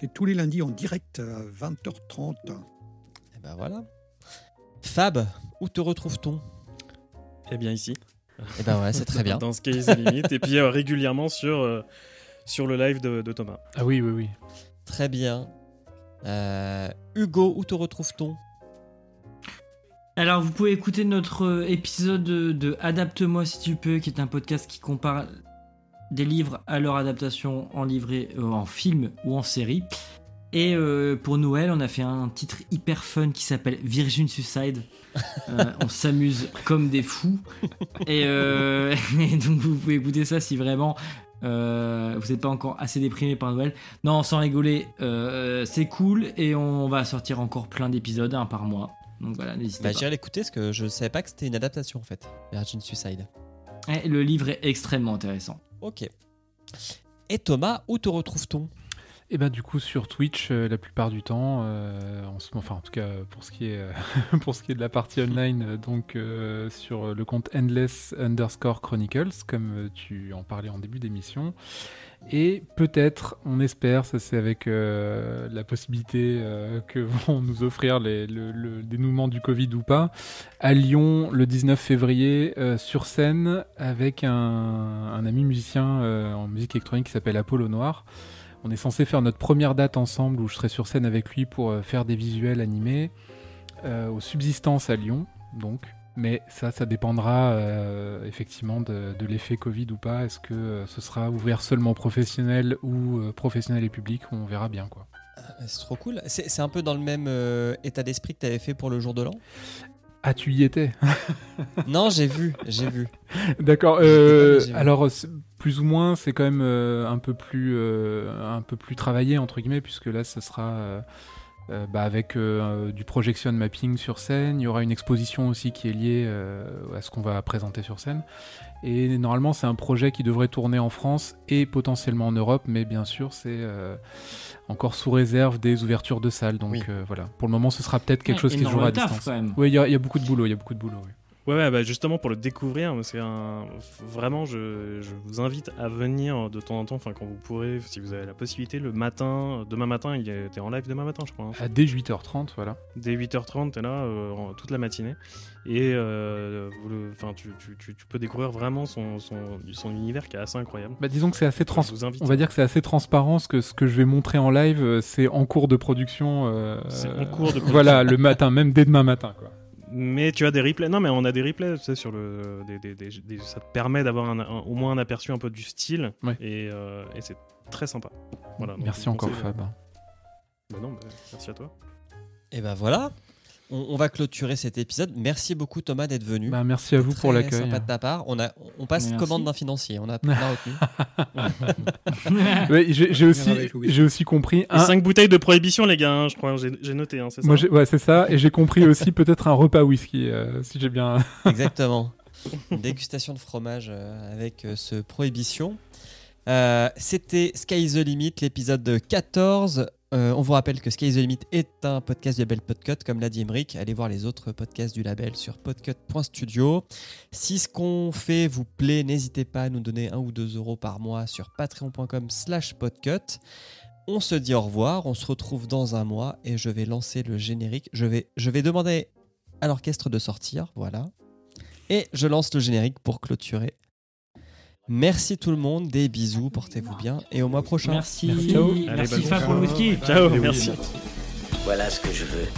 C'est tous les lundis en direct à 20h30. Et ben voilà. Fab, où te retrouve-t-on? Eh bien, ici. Et ben ouais, c'est très bien. Dans Sky is the Limit. Et puis euh, régulièrement sur, euh, sur le live de, de Thomas. Ah oui, oui, oui. Très bien. Euh, Hugo, où te retrouve-t-on? Alors, vous pouvez écouter notre épisode de, de Adapte-moi si tu peux, qui est un podcast qui compare des livres à leur adaptation en livret, euh, en film ou en série. Et euh, pour Noël, on a fait un titre hyper fun qui s'appelle Virgin Suicide. Euh, on s'amuse comme des fous. Et, euh, et donc, vous pouvez écouter ça si vraiment vous n'êtes pas encore assez déprimé par Noël. Non, sans rigoler, c'est cool et on va sortir encore plein d'épisodes, un par mois. Donc voilà, n'hésitez Bah, pas. j'irai l'écouter parce que je savais pas que c'était une adaptation en fait. Virgin Suicide. Eh, le livre est extrêmement intéressant. Ok. Et Thomas, où te retrouve-t-on? Et ben du coup sur Twitch euh, la plupart du temps, euh, en moment, enfin en tout cas pour ce qui est euh, pour ce qui est de la partie online, euh, donc euh, sur le compte endless underscore chronicles comme euh, tu en parlais en début d'émission. Et peut-être, on espère, ça c'est avec euh, la possibilité euh, que vont nous offrir le, le dénouement du Covid ou pas, à Lyon le 19 février euh, sur scène avec un, un ami musicien euh, en musique électronique qui s'appelle Apollo Noir. On est censé faire notre première date ensemble où je serai sur scène avec lui pour euh, faire des visuels animés euh, aux subsistances à Lyon, donc. Mais ça, ça dépendra euh, effectivement de, l'effet Covid ou pas. Est-ce que euh, ce sera ouvert seulement professionnel ou professionnel et public On verra bien quoi. Ah, C'est trop cool. C'est un peu dans le même état d'esprit que tu avais fait pour le jour de l'an? Ah, tu y étais Non, j'ai vu, j'ai vu. D'accord. euh, alors, plus ou moins, c'est quand même euh, un peu plus, euh, un peu plus travaillé entre guillemets, puisque là, ce sera bah, avec du projection mapping sur scène. Il y aura une exposition aussi qui est liée à ce qu'on va présenter sur scène. Et normalement, c'est un projet qui devrait tourner en France et potentiellement en Europe, mais bien sûr, c'est euh, encore sous réserve des ouvertures de salles. Donc Oui. euh, voilà. Pour le moment, ce sera peut-être quelque Ouais, chose qui se jouera à taf, distance. quand même. Oui, il y, y a beaucoup de boulot. Il y a beaucoup de boulot. oui. Ouais, ouais, bah justement pour le découvrir, c'est un vraiment je, je vous invite à venir de temps en temps, enfin quand vous pourrez, si vous avez la possibilité, le matin, demain matin, il était en live demain matin, je crois. hein. À dès 8h30, voilà. Dès 8h30, t'es là euh, toute la matinée et euh, le- tu, tu, tu, tu peux découvrir vraiment son, son, son univers qui est assez incroyable. Bah, disons que c'est assez trans. On va dire que c'est assez transparent. Ce que ce que je vais montrer en live, euh, c'est en cours de production. euh, C'est en cours de production. Voilà, le matin, même dès demain matin, quoi. Mais tu as des replays. Non, mais on a des replays, tu sais, sur le. Des, des- des- des- ça te permet d'avoir un- un- au moins un aperçu un peu du style. Ouais. Et, euh, et c'est très sympa. Voilà, donc Merci encore, Fab. Bah non, bah, merci à toi. Et ben voilà. On, on va clôturer cet épisode. Merci beaucoup Thomas d'être venu. Bah, merci à vous pour l'accueil. sympa de ta part. On, a, on passe Merci. commande d'un financier. On a, retenu. Ouais, j'ai aussi, j'ai aussi compris. Un... 5 bouteilles de prohibition, les gars, hein, je crois. J'ai noté, hein, c'est ça Moi, ouais, c'est ça. Et j'ai compris aussi peut-être un repas whisky, euh, si j'ai bien. Exactement. Une dégustation de fromage euh, avec euh, ce prohibition. Euh, C'était Sky is the Limit, l'épisode 14. Euh, on vous rappelle que Sky the Limit est un podcast du label Podcut, comme l'a dit Emric. Allez voir les autres podcasts du label sur podcut.studio. Si ce qu'on fait vous plaît, n'hésitez pas à nous donner 1 ou 2 euros par mois sur patreon.com slash podcut. On se dit au revoir, on se retrouve dans un mois et je vais lancer le générique. Je vais, je vais demander à l'orchestre de sortir, voilà. Et je lance le générique pour clôturer. Merci tout le monde, des bisous, portez-vous bien et au mois prochain. Merci. Ciao. Merci Allez, bah, Fab pour le whisky. Ciao, oui, merci. Voilà ce que je veux.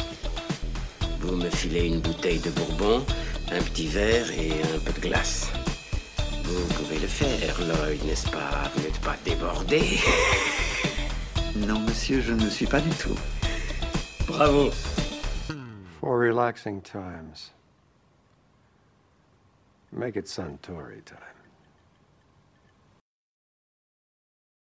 Vous me filez une bouteille de bourbon, un petit verre et un peu de glace. Vous pouvez le faire, Lloyd, n'est-ce pas? Vous n'êtes pas débordé Non, monsieur, je ne le suis pas du tout. Bravo For relaxing times. Make it Suntory time.